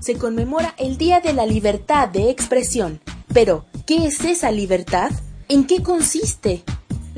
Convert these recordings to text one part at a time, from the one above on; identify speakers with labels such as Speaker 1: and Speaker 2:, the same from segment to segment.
Speaker 1: se conmemora el Día de la Libertad de Expresión. Pero, ¿qué es esa libertad? ¿En qué consiste?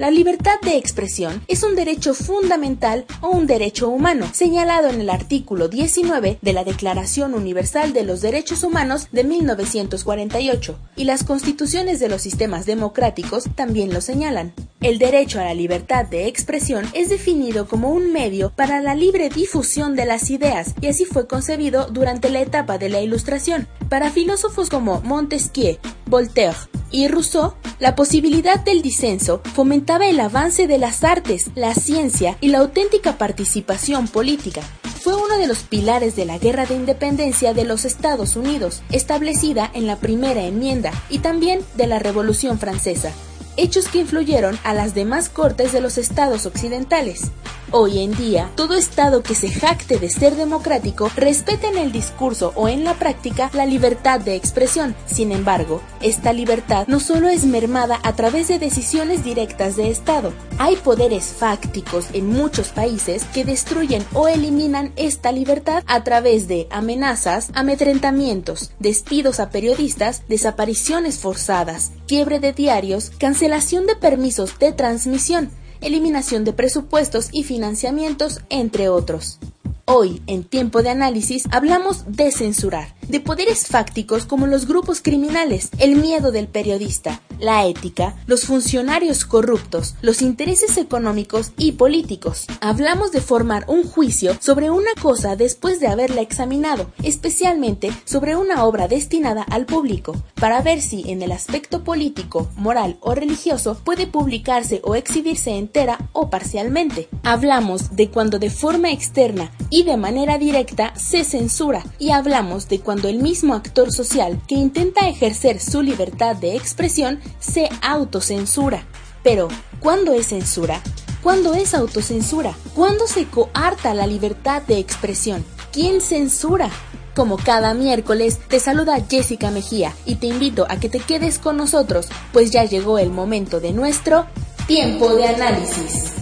Speaker 1: La libertad de expresión es un derecho fundamental o un derecho humano, señalado en el artículo 19 de la Declaración Universal de los Derechos Humanos de 1948, y las constituciones de los sistemas democráticos también lo señalan. El derecho a la libertad de expresión es definido como un medio para la libre difusión de las ideas y así fue concebido durante la etapa de la Ilustración. Para filósofos como Montesquieu, Voltaire y Rousseau, la posibilidad del disenso fomentaba el avance de las artes, la ciencia y la auténtica participación política. Fue uno de los pilares de la Guerra de Independencia de los Estados Unidos, establecida en la primera enmienda, y también de la Revolución Francesa hechos que influyeron a las demás cortes de los estados occidentales. Hoy en día, todo Estado que se jacte de ser democrático respeta en el discurso o en la práctica la libertad de expresión. Sin embargo, esta libertad no solo es mermada a través de decisiones directas de Estado. Hay poderes fácticos en muchos países que destruyen o eliminan esta libertad a través de amenazas, amedrentamientos, despidos a periodistas, desapariciones forzadas, quiebre de diarios, cancelación de permisos de transmisión, eliminación de presupuestos y financiamientos, entre otros. Hoy, en tiempo de análisis, hablamos de censurar, de poderes fácticos como los grupos criminales, el miedo del periodista, la ética, los funcionarios corruptos, los intereses económicos y políticos. Hablamos de formar un juicio sobre una cosa después de haberla examinado, especialmente sobre una obra destinada al público, para ver si en el aspecto político, moral o religioso puede publicarse o exhibirse entera o parcialmente. Hablamos de cuando de forma externa y de manera directa se censura y hablamos de cuando el mismo actor social que intenta ejercer su libertad de expresión se autocensura. Pero, ¿cuándo es censura? ¿Cuándo es autocensura? ¿Cuándo se coarta la libertad de expresión? ¿Quién censura? Como cada miércoles, te saluda Jessica Mejía y te invito a que te quedes con nosotros, pues ya llegó el momento de nuestro tiempo de análisis.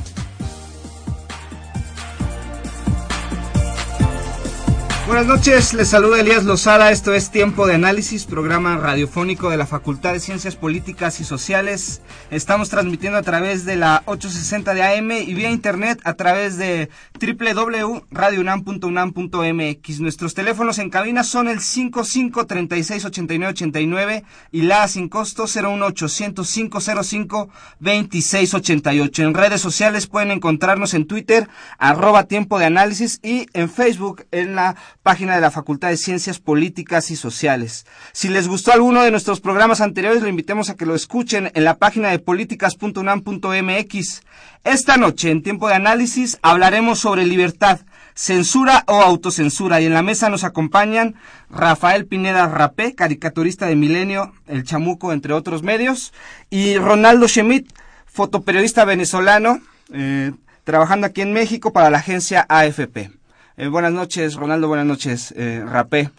Speaker 2: Buenas noches, les saluda Elías Lozada, esto es Tiempo de Análisis, programa radiofónico de la Facultad de Ciencias Políticas y Sociales. Estamos transmitiendo a través de la 860 de AM y vía internet a través de www.radiounam.unam.mx. Nuestros teléfonos en cabina son el 55 36 89 89 y la sin costo 01800 505 26 88. En redes sociales pueden encontrarnos en Twitter, arroba Tiempo de Análisis y en Facebook en la página de la Facultad de Ciencias Políticas y Sociales. Si les gustó alguno de nuestros programas anteriores, lo invitemos a que lo escuchen en la página de políticas.unam.mx. Esta noche, en tiempo de análisis, hablaremos sobre libertad, censura o autocensura. Y en la mesa nos acompañan Rafael Pineda Rapé, caricaturista de Milenio, El Chamuco, entre otros medios, y Ronaldo Schmidt, fotoperiodista venezolano, eh, trabajando aquí en México para la agencia AFP. Eh, buenas noches, Ronaldo. Buenas noches, eh, Rapé.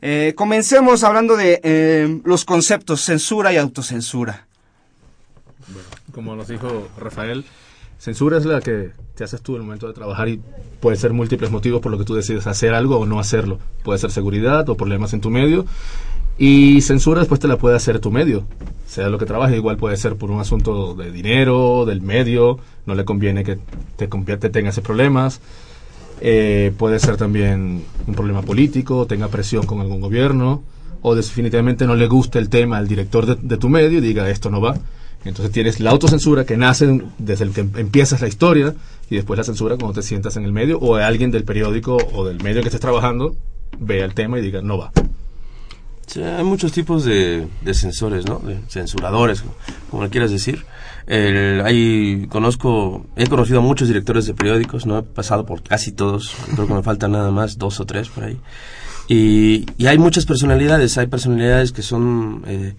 Speaker 2: Eh, comencemos hablando de eh, los conceptos censura y autocensura.
Speaker 3: Como nos dijo Rafael, censura es la que te haces tú en el momento de trabajar y puede ser múltiples motivos por lo que tú decides hacer algo o no hacerlo. Puede ser seguridad o problemas en tu medio. Y censura después te la puede hacer tu medio, sea lo que trabajes, igual puede ser por un asunto de dinero, del medio, no le conviene que te, te tenga ese problemas eh, puede ser también un problema político, tenga presión con algún gobierno, o definitivamente no le guste el tema al director de, tu medio y diga esto no va. Entonces tienes la autocensura que nace desde el que empiezas la historia y después la censura cuando te sientas en el medio o alguien del periódico o del medio que estés trabajando vea el tema y diga, no va.
Speaker 4: Sí, hay muchos tipos de, de censores, ¿no? De censuradores, como le quieras decir. El, hay, conozco, he conocido a muchos directores de periódicos, ¿no? He pasado por casi todos, creo que me faltan nada más dos o tres por ahí. Y, y hay muchas personalidades, hay personalidades que son, eh,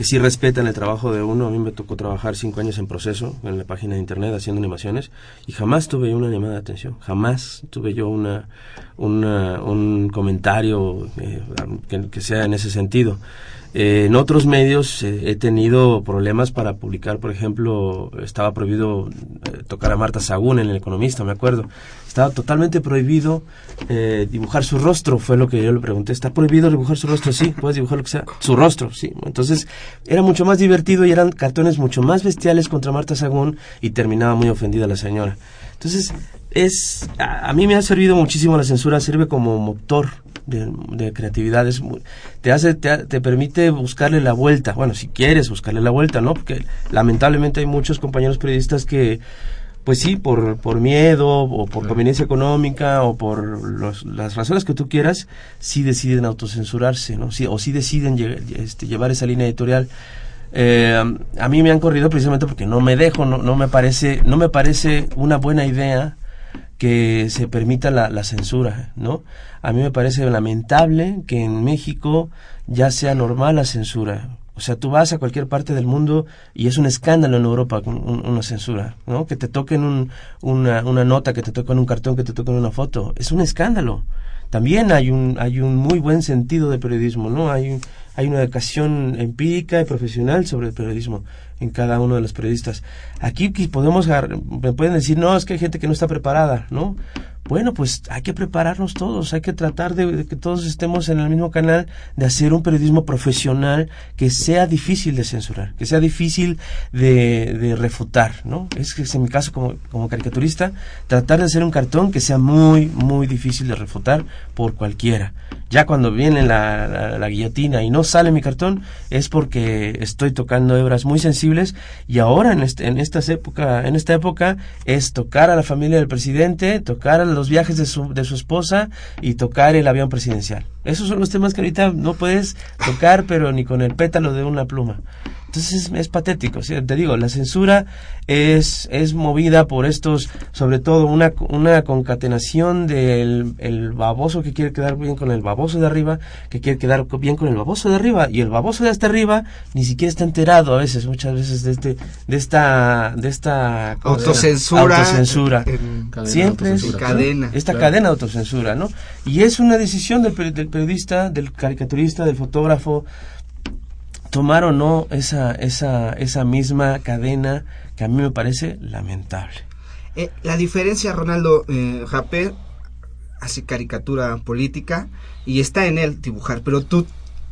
Speaker 4: que sí respetan el trabajo de uno. A mí me tocó trabajar cinco años en proceso en la página de internet haciendo animaciones y jamás tuve una llamada de atención, jamás tuve yo una, una un comentario eh, que, que sea en ese sentido. Eh, en otros medios eh, he tenido problemas para publicar, por ejemplo, estaba prohibido eh, tocar a Marta Sagún en El Economista, me acuerdo. Estaba totalmente prohibido dibujar su rostro, fue lo que yo le pregunté. ¿Está prohibido dibujar su rostro? Sí, puedes dibujar lo que sea. Su rostro, sí. Entonces era mucho más divertido y eran cartones mucho más bestiales contra Marta Sagún y terminaba muy ofendida la señora. Entonces, es a, a mí me ha servido muchísimo la censura, sirve como motor de, de creatividad, es muy- te hace, te, te permite buscarle la vuelta, bueno, si quieres buscarle la vuelta, ¿no? Porque lamentablemente hay muchos compañeros periodistas que, pues sí, por, por miedo o por conveniencia económica o por los- las razones que tú quieras, sí deciden autocensurarse, ¿no? Sí, o sí deciden este, llevar esa línea editorial. Eh, a mí me han corrido precisamente porque no me dejo, no, no me parece, no me parece una buena idea que se permita la, la censura, ¿no? A mí me parece lamentable que en México ya sea normal la censura. O sea, tú vas a cualquier parte del mundo y es un escándalo en Europa una censura, ¿no? Que te toquen un- una, una nota, que te toquen un cartón, que te toquen una foto. Es un escándalo. También hay un, hay un muy buen sentido de periodismo, ¿no? Hay, hay una educación empírica y profesional sobre el periodismo en cada uno de los periodistas. Aquí podemos, me pueden decir, no, es que hay gente que no está preparada, ¿no? Bueno, pues hay que prepararnos todos, hay que tratar de, que todos estemos en el mismo canal, de hacer un periodismo profesional que sea difícil de censurar, que sea difícil de, refutar, ¿no? Es que en mi caso como, como caricaturista, tratar de hacer un cartón que sea muy, muy difícil de refutar por cualquiera. Ya cuando viene la guillotina y no sale mi cartón, es porque estoy tocando hebras muy sensibles y ahora en, este, en, estas época, en esta época es tocar a la familia del presidente, tocar a los viajes de su, de su esposa y tocar el avión presidencial. Esos son los temas que ahorita no puedes tocar, pero ni con el pétalo de una pluma. Entonces es, es patético, ¿sí? te digo, la censura es, es movida por estos, sobre todo una, una concatenación del el baboso que quiere quedar bien con el baboso de arriba, que quiere quedar bien con el baboso de arriba, y el baboso de hasta arriba ni siquiera está enterado a veces, muchas veces de este, de esta, de esta
Speaker 2: Autocensura.
Speaker 4: autocensura.
Speaker 3: Cadena
Speaker 4: Siempre es.
Speaker 2: Cadena,
Speaker 4: esta
Speaker 2: claro.
Speaker 4: cadena de autocensura, ¿no? Y es una decisión del, del periodista, del caricaturista, del fotógrafo, tomar o no esa, esa, esa misma cadena que a mí me parece lamentable.
Speaker 2: Eh, la diferencia, Ronaldo, eh, Japé hace caricatura política y está en él dibujar, pero tú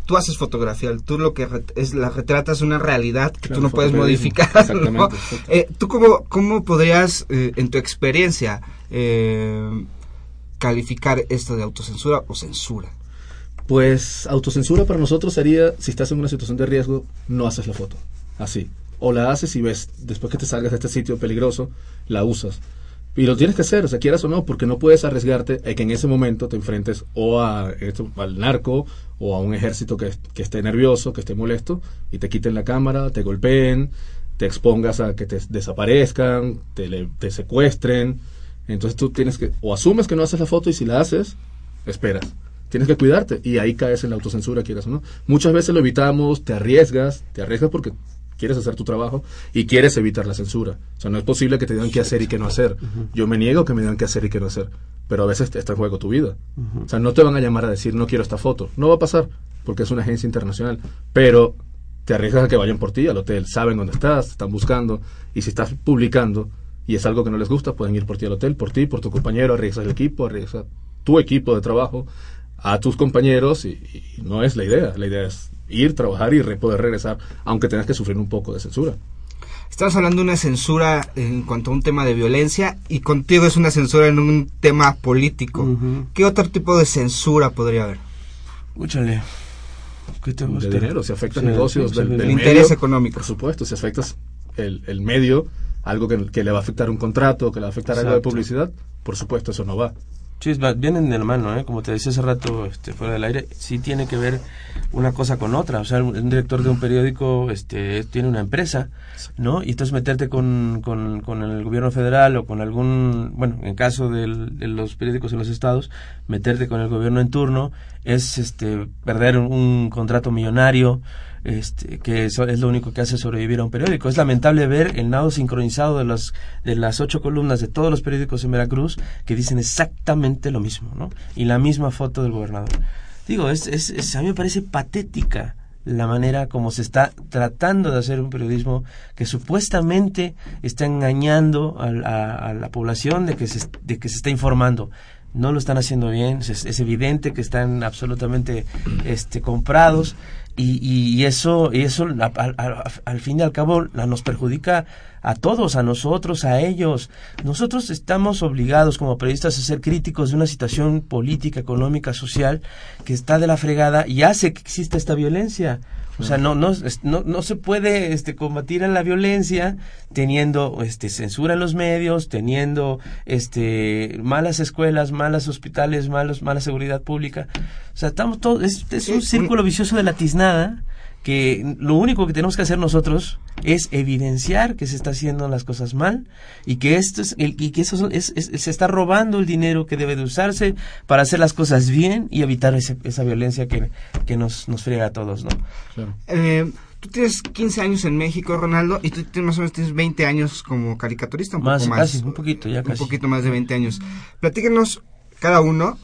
Speaker 2: tú haces fotografía, tú lo que ret- es la retratas una realidad que
Speaker 3: Claro,
Speaker 2: tú no puedes modificar. ¿no? Eh, ¿Tú cómo, cómo podrías, eh, en tu experiencia, eh, calificar esto de autocensura o censura?
Speaker 3: Pues autocensura para nosotros sería, si estás en una situación de riesgo, no haces la foto. Así. O la haces y ves, después que te salgas de este sitio peligroso, la usas. Y lo tienes que hacer, o sea, quieras o no, porque no puedes arriesgarte a que en ese momento te enfrentes o a esto, al narco o a un ejército que, que esté nervioso, que esté molesto, y te quiten la cámara, te golpeen, te expongas a que te desaparezcan, te, te secuestren. Entonces tú tienes que, o asumes que no haces la foto y si la haces, esperas. Tienes que cuidarte y ahí caes en la autocensura, quieras o no. Muchas veces lo evitamos, te arriesgas, te arriesgas porque quieres hacer tu trabajo y quieres evitar la censura. O sea, no es posible que te digan qué hacer y qué no hacer. Yo me niego que me digan qué hacer y qué no hacer, pero a veces está en juego tu vida. O sea, no te van a llamar a decir no quiero esta foto. No va a pasar porque es una agencia internacional, pero te arriesgas a que vayan por ti al hotel, saben dónde estás, te están buscando y si estás publicando y es algo que no les gusta, pueden ir por ti al hotel, por ti, por tu compañero, arriesgas el equipo, arriesgas tu equipo de trabajo a tus compañeros y, y no es la idea. La idea es ir, trabajar y re- poder regresar, aunque tengas que sufrir un poco de censura.
Speaker 2: Estamos hablando de una censura en cuanto a un tema de violencia y contigo es una censura en un tema político. ¿Qué otro tipo de censura podría haber?
Speaker 4: Escúchale. ¿Qué te
Speaker 3: De dinero, si afectas
Speaker 4: Sí,
Speaker 3: negocios
Speaker 4: sí,
Speaker 3: del,
Speaker 4: sí,
Speaker 3: del
Speaker 2: El
Speaker 4: sí.
Speaker 2: interés
Speaker 3: medio,
Speaker 2: económico.
Speaker 3: Por supuesto, si afectas el, el medio, algo que, que le va a afectar un contrato, que le va a afectar algo de publicidad, por supuesto, eso no va.
Speaker 4: Sí, vienen de la mano, ¿eh? como te decía hace rato este, fuera del aire, sí tiene que ver una cosa con otra. O sea, un, un director de un periódico este, tiene una empresa, ¿no? Y entonces meterte con, con, con el gobierno federal o con algún, bueno, en caso del- de los periódicos en los estados, meterte con el gobierno en turno es este, perder un, contrato millonario, este, que es lo único que hace sobrevivir a un periódico. Es lamentable ver el nado sincronizado de las, de las ocho columnas de todos los periódicos en Veracruz que dicen exactamente lo mismo, ¿no? Y la misma foto del gobernador. Digo, es, es, es- a mí me parece patética la manera como se está tratando de hacer un periodismo que supuestamente está engañando a, a la población de que, se, de que se está informando. No lo están haciendo bien, es, evidente que están absolutamente este, comprados y, y- eso, y eso a- a- a- al fin y al cabo nos perjudica a todos, a nosotros, a ellos. Nosotros estamos obligados como periodistas a ser críticos de una situación política, económica, social que está de la fregada y hace que exista esta violencia. O sea, no, no, no, no se puede este, combatir a la violencia teniendo este, censura en los medios, teniendo este, malas escuelas, malos hospitales, malos, mala seguridad pública. O sea, estamos todos, es, es un círculo vicioso de la tiznada que lo único que tenemos que hacer nosotros es evidenciar que se está haciendo las cosas mal y que esto es, el- y que eso es- es- se está robando el dinero que debe de usarse para hacer las cosas bien y evitar ese- esa violencia que, que nos, nos friega a todos, ¿no?
Speaker 2: Eh, tú tienes 15 años en México, Ronaldo, y tú tienes, más o menos tienes 20 años como caricaturista, un
Speaker 4: Más,
Speaker 2: poco más.
Speaker 4: casi, un poquito, ya casi.
Speaker 2: Un poquito más de 20 años. Platíquenos cada uno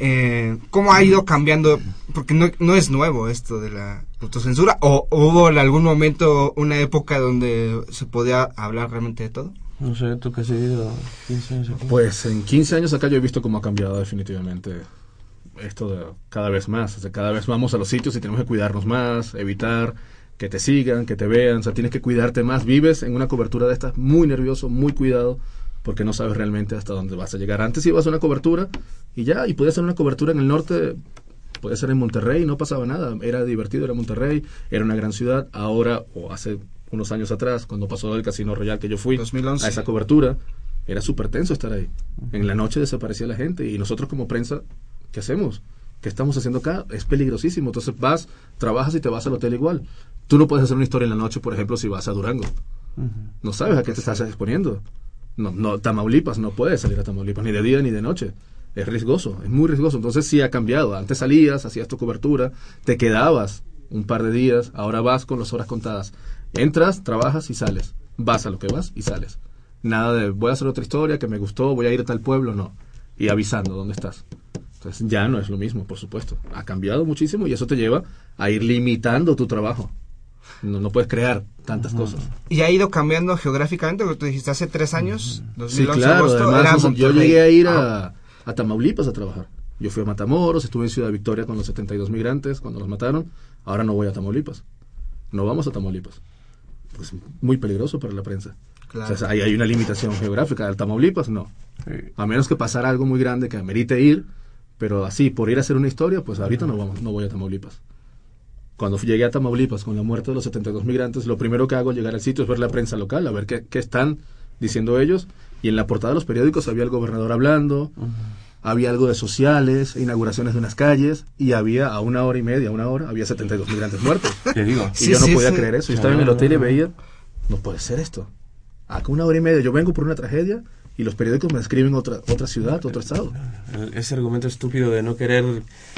Speaker 2: eh, cómo ha ido cambiando, porque no, no es nuevo esto de la autocensura, o, o hubo en algún momento una época donde se podía hablar realmente de todo.
Speaker 4: No sé, tú que has vivido 15 años aquí.
Speaker 3: Pues en 15 años acá yo he visto cómo ha cambiado definitivamente esto de cada vez más. O sea, cada vez vamos a los sitios y tenemos que cuidarnos más, evitar que te sigan, que te vean. O sea, tienes que cuidarte más. Vives en una cobertura de estas muy nervioso, muy cuidado, porque no sabes realmente hasta dónde vas a llegar. Antes ibas a una cobertura y ya, y podías hacer una cobertura en el norte, podía ser en Monterrey, no pasaba nada. Era divertido, era Monterrey, era una gran ciudad. Ahora, o hace unos años atrás, cuando pasó el Casino Royal que yo fui a esa cobertura, era súper tenso estar ahí. En la noche desaparecía la gente y nosotros como prensa, ¿qué hacemos? ¿Qué estamos haciendo acá? Es peligrosísimo. Entonces vas, trabajas y te vas al hotel igual. Tú no puedes hacer una historia en la noche, por ejemplo, si vas a Durango. No sabes a qué te estás exponiendo. No, Tamaulipas, no puedes salir a Tamaulipas, ni de día ni de noche. Es riesgoso, es muy riesgoso. Entonces sí ha cambiado. Antes salías, hacías tu cobertura, te quedabas un par de días, ahora vas con las horas contadas. Entras, trabajas y sales. Vas a lo que vas y sales. Nada de voy a hacer otra historia que me gustó, voy a ir a tal pueblo, no. Y avisando dónde estás. Entonces ya no es lo mismo, por supuesto. Ha cambiado muchísimo y eso te lleva a ir limitando tu trabajo. No, no puedes crear tantas cosas.
Speaker 2: Y ha ido cambiando geográficamente, porque tú dijiste hace tres años, 2011
Speaker 3: Sí, claro.
Speaker 2: agosto,
Speaker 3: Además,
Speaker 2: era
Speaker 3: yo llegué a ir a, a Tamaulipas a trabajar. Yo fui a Matamoros, estuve en Ciudad Victoria con los 72 migrantes cuando los mataron. Ahora no voy a Tamaulipas. No vamos a Tamaulipas. Pues muy peligroso para la prensa.
Speaker 2: Claro.
Speaker 3: O sea, hay, hay una limitación geográfica. Al Tamaulipas no. A menos que pasara algo muy grande que amerite ir, pero así, por ir a hacer una historia, pues ahorita no, vamos, no voy a Tamaulipas. Cuando llegué a Tamaulipas con la muerte de los 72 migrantes, lo primero que hago al llegar al sitio es ver la prensa local, a ver qué, qué están diciendo ellos. Y en la portada de los periódicos había el gobernador hablando, había algo de sociales, inauguraciones de unas calles, y había a una hora y media, a una hora, había 72 migrantes muertos.
Speaker 4: Te digo.
Speaker 3: Y
Speaker 4: Sí,
Speaker 3: yo no
Speaker 4: sí,
Speaker 3: podía
Speaker 4: sí.
Speaker 3: creer eso. Yo estaba en el hotel y veía, no puede ser esto. Acá una hora y media, yo vengo por una tragedia y los periódicos me escriben otra, otra ciudad, otro estado.
Speaker 4: Ese argumento estúpido de no querer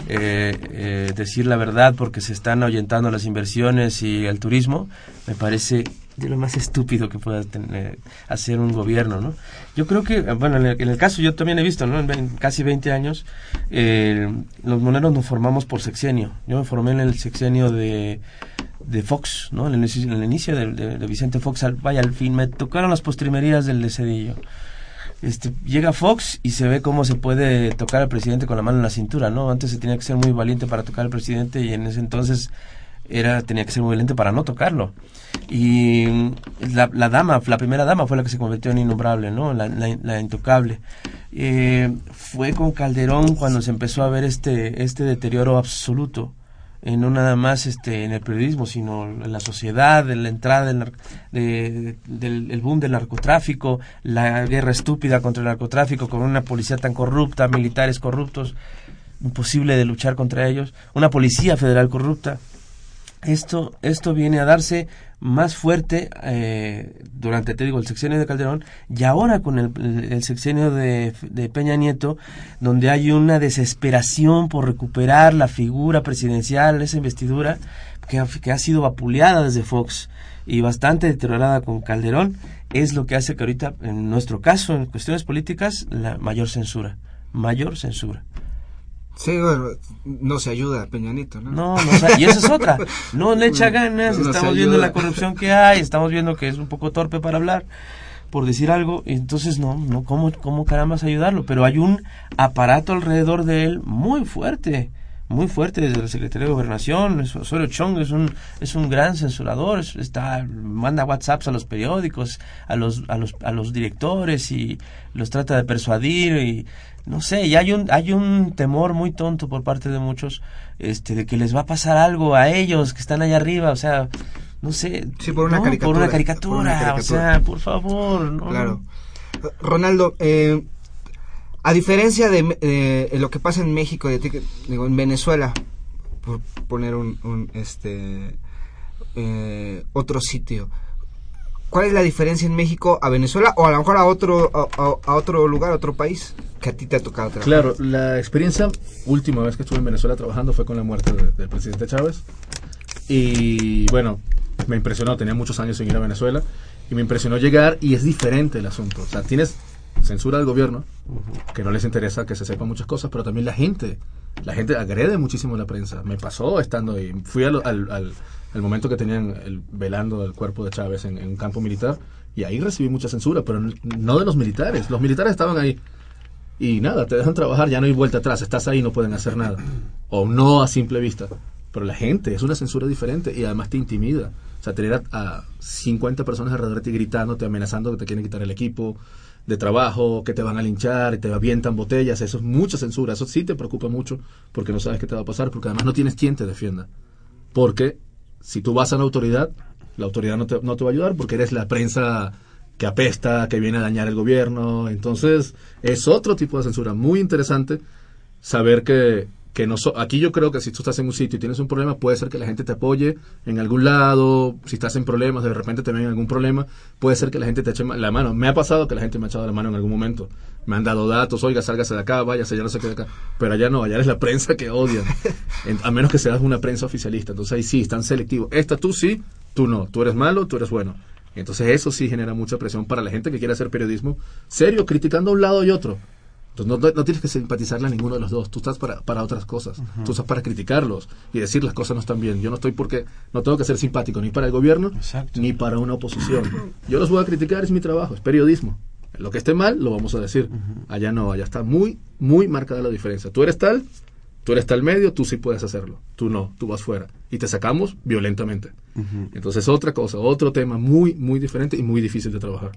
Speaker 4: eh, eh, decir la verdad porque se están ahuyentando las inversiones y el turismo, me parece de lo más estúpido que pueda tener, hacer un gobierno, ¿no? Yo creo que, bueno, en el, en el caso yo también he visto, ¿no? En vein- casi 20 años, eh, los moneros nos formamos por sexenio. Yo me formé en el sexenio de, de Fox, ¿no? En el, en el inicio de, de- de Vicente Fox, al- vaya, al fin, me tocaron las postrimerías del de Cedillo. Este, llega Fox y se ve cómo se puede tocar al presidente con la mano en la cintura, ¿no? Antes se tenía que ser muy valiente para tocar al presidente y en ese entonces era tenía que ser muy valiente para no tocarlo. Y la, la dama, la primera dama fue la que se convirtió en innombrable, ¿no? La, la- la intocable. Eh, fue con Calderón cuando se empezó a ver este, este deterioro absoluto eh, no nada más este, en el periodismo, sino en la sociedad, en la entrada del, de- del el boom del narcotráfico, la guerra estúpida contra el narcotráfico, con una policía tan corrupta, militares corruptos, imposible de luchar contra ellos, una policía federal corrupta. Esto, esto viene a darse más fuerte eh, durante, te digo, el sexenio de Calderón y ahora con el, sexenio de, de Peña Nieto, donde hay una desesperación por recuperar la figura presidencial, esa investidura que ha, que ha sido vapuleada desde Fox y bastante deteriorada con Calderón, es lo que hace que ahorita, en nuestro caso, en cuestiones políticas, la mayor censura, mayor censura.
Speaker 2: Sí, bueno, no se ayuda Peñanito, ¿no?
Speaker 4: No, no, y esa es otra. No le echa ganas,
Speaker 2: No
Speaker 4: estamos viendo la corrupción que hay, estamos viendo que es un poco torpe para hablar, por decir algo, y entonces no, no, ¿cómo, cómo carambas ayudarlo? Pero hay un aparato alrededor de él muy fuerte, muy fuerte desde la Secretaría de Gobernación, es- Osorio Chong es un, es un gran censurador, es- está, manda WhatsApps a los periódicos, a los, a los, a los directores y los trata de persuadir y no sé, y hay un, hay un temor muy tonto por parte de muchos, este, de que les va a pasar algo a ellos que están allá arriba, o sea, no sé,
Speaker 2: Sí, por una
Speaker 4: no,
Speaker 2: caricatura.
Speaker 4: por una
Speaker 2: por
Speaker 4: caricatura, o sea, por favor, no.
Speaker 2: Claro. Ronaldo, eh, a diferencia de eh, lo que pasa en México, de digo, en Venezuela, por poner un, un, este eh, otro sitio, ¿cuál es la diferencia en México a Venezuela o a lo mejor a otro a, a- otro lugar, a otro país que a ti te ha tocado trabajar?
Speaker 3: Claro, la experiencia última vez que estuve en Venezuela trabajando fue con la muerte de- del presidente Chávez. Y bueno, me impresionó, tenía muchos años sin ir a Venezuela. Y me impresionó llegar y es diferente el asunto. O sea, tienes censura del gobierno, que no les interesa que se sepan muchas cosas, pero también la gente. La gente agrede muchísimo a la prensa. Me pasó estando ahí. Fui al, al, al- al momento que tenían el, velando el cuerpo de Chávez en, un campo militar y ahí recibí mucha censura, pero no de los militares. Los militares estaban ahí y nada, te dejan trabajar, ya no hay vuelta atrás, estás ahí, no pueden hacer nada. O no a simple vista. Pero la gente es una censura diferente y además te intimida. O sea, tener a, a 50 personas alrededor de ti gritándote, amenazando que te quieren quitar el equipo de trabajo, que te van a linchar, te avientan botellas, eso es mucha censura. Eso sí te preocupa mucho porque no sabes qué te va a pasar, porque además no tienes quien te defienda. Porque si tú vas a la autoridad, la autoridad no te, no te va a ayudar porque eres la prensa que apesta, que viene a dañar el gobierno. Entonces, es otro tipo de censura muy interesante saber que, que no so- aquí yo creo que si tú estás en un sitio y tienes un problema, puede ser que la gente te apoye en algún lado, si estás en problemas, de repente te ven en algún problema, puede ser que la gente te eche la mano. Me ha pasado que la gente me ha echado la mano en algún momento. Me han dado datos, oiga, sálgase de acá, váyase, ya no se quede acá. Pero allá no, allá es la prensa que odian. En- a menos que seas una prensa oficialista. Entonces ahí sí, están selectivos. Esta tú sí, tú no. Tú eres malo, tú eres bueno. Entonces eso sí genera mucha presión para la gente que quiere hacer periodismo serio, criticando a un lado y otro. Entonces no, no- tienes que simpatizarle a ninguno de los dos. Tú estás para, para otras cosas. Tú estás para criticarlos y decir las cosas no están bien. Yo no estoy porque no tengo que ser simpático ni para el gobierno ni para una oposición. Yo los voy a criticar, es mi trabajo, es periodismo. Lo que esté mal lo vamos a decir. Allá no, allá está muy, muy marcada la diferencia. Tú eres tal, tú eres tal medio, tú sí puedes hacerlo. Tú no, tú vas fuera. Y te sacamos violentamente. Entonces otra cosa, otro tema muy, muy diferente y muy difícil de trabajar.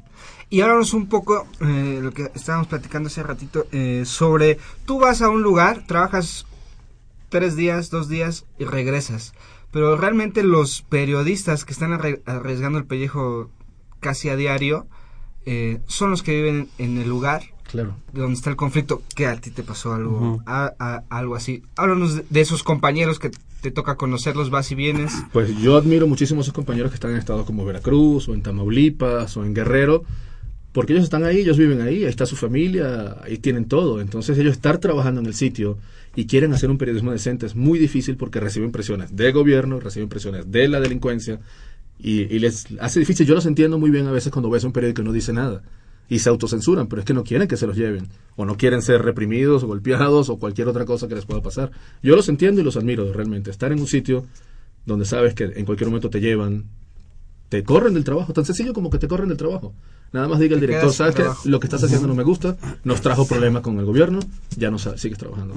Speaker 2: Y háblanos un poco, eh, lo que estábamos platicando hace ratito, eh, sobre, tú vas a un lugar, trabajas tres días, dos días y regresas. Pero realmente los periodistas que están arriesgando el pellejo casi a diario eh, son los que viven en el lugar
Speaker 3: Claro.
Speaker 2: de donde está el conflicto. Que a ti te pasó algo,
Speaker 3: Ujú.
Speaker 2: a- a- algo así. Háblanos de, de esos compañeros que te toca conocerlos, vas y vienes.
Speaker 3: Pues yo admiro muchísimo a esos compañeros que están en estados como Veracruz o en Tamaulipas o en Guerrero, porque ellos están ahí, ellos viven ahí, ahí está su familia, ahí tienen todo. Entonces ellos estar trabajando en el sitio y quieren hacer un periodismo decente es muy difícil porque reciben presiones del gobierno, reciben presiones de la delincuencia y, y les hace difícil. Yo los entiendo muy bien a veces cuando ves un periódico y no dice nada y se autocensuran, pero es que no quieren que se los lleven o no quieren ser reprimidos o golpeados o cualquier otra cosa que les pueda pasar. Yo los entiendo y los admiro realmente. Estar en un sitio donde sabes que en cualquier momento te llevan, te corren del trabajo, tan sencillo como que te corren del trabajo. Nada más diga el director, ¿sabes
Speaker 2: trabajo.
Speaker 3: Lo que estás haciendo no me gusta, nos trajo problemas con el gobierno, ya no sa- sigues trabajando.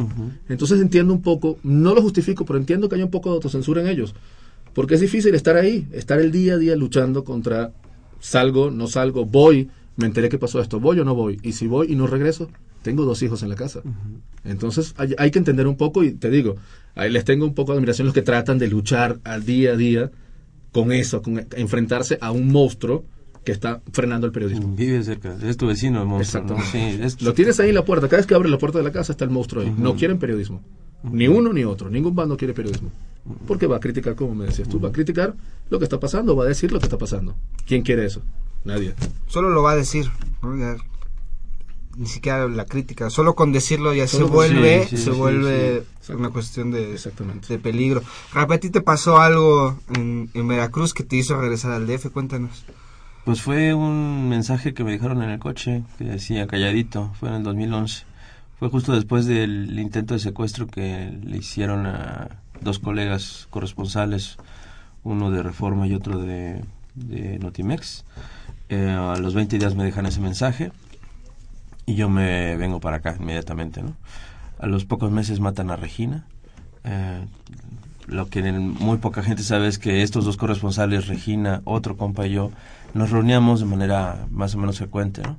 Speaker 3: Entonces entiendo un poco, no lo justifico, pero entiendo que hay un poco de autocensura en ellos. Porque es difícil estar ahí, estar el día a día luchando contra salgo, no salgo, voy, me enteré que pasó esto, voy o no voy. Y si voy y no regreso, tengo dos hijos en la casa. Entonces hay, hay, que entender un poco y te digo, ahí les tengo un poco de admiración los que tratan de luchar al día a día con eso, con enfrentarse a un monstruo que está frenando el periodismo.
Speaker 4: Vive cerca, es tu vecino el monstruo. ¿no? Sí,
Speaker 3: Lo tienes ahí en la puerta, cada vez que abres la puerta de la casa está el monstruo ahí. No quieren periodismo. Ni uno ni otro, ningún bando quiere periodismo. Porque va a criticar, como me decías tú, va a criticar lo que está pasando, va a decir lo que está pasando. ¿Quién quiere eso? Nadie.
Speaker 2: Solo lo va a decir. ni siquiera la crítica, solo con decirlo ya se vuelve, se vuelve una cuestión de, de peligro. ¿A ti te pasó algo en, en Veracruz que te hizo regresar al DF? Cuéntanos.
Speaker 4: Pues fue un mensaje que me dejaron en el coche que decía calladito, fue en el 2011. Fue justo después del intento de secuestro que le hicieron a dos colegas corresponsales, uno de Reforma y otro de, Notimex. Eh, a los 20 días me dejan ese mensaje y yo me vengo para acá inmediatamente. ¿no? A los pocos meses matan a Regina. Eh, lo que muy poca gente sabe es que estos dos corresponsales, Regina, otro compa y yo, nos reuníamos de manera más o menos frecuente, ¿no?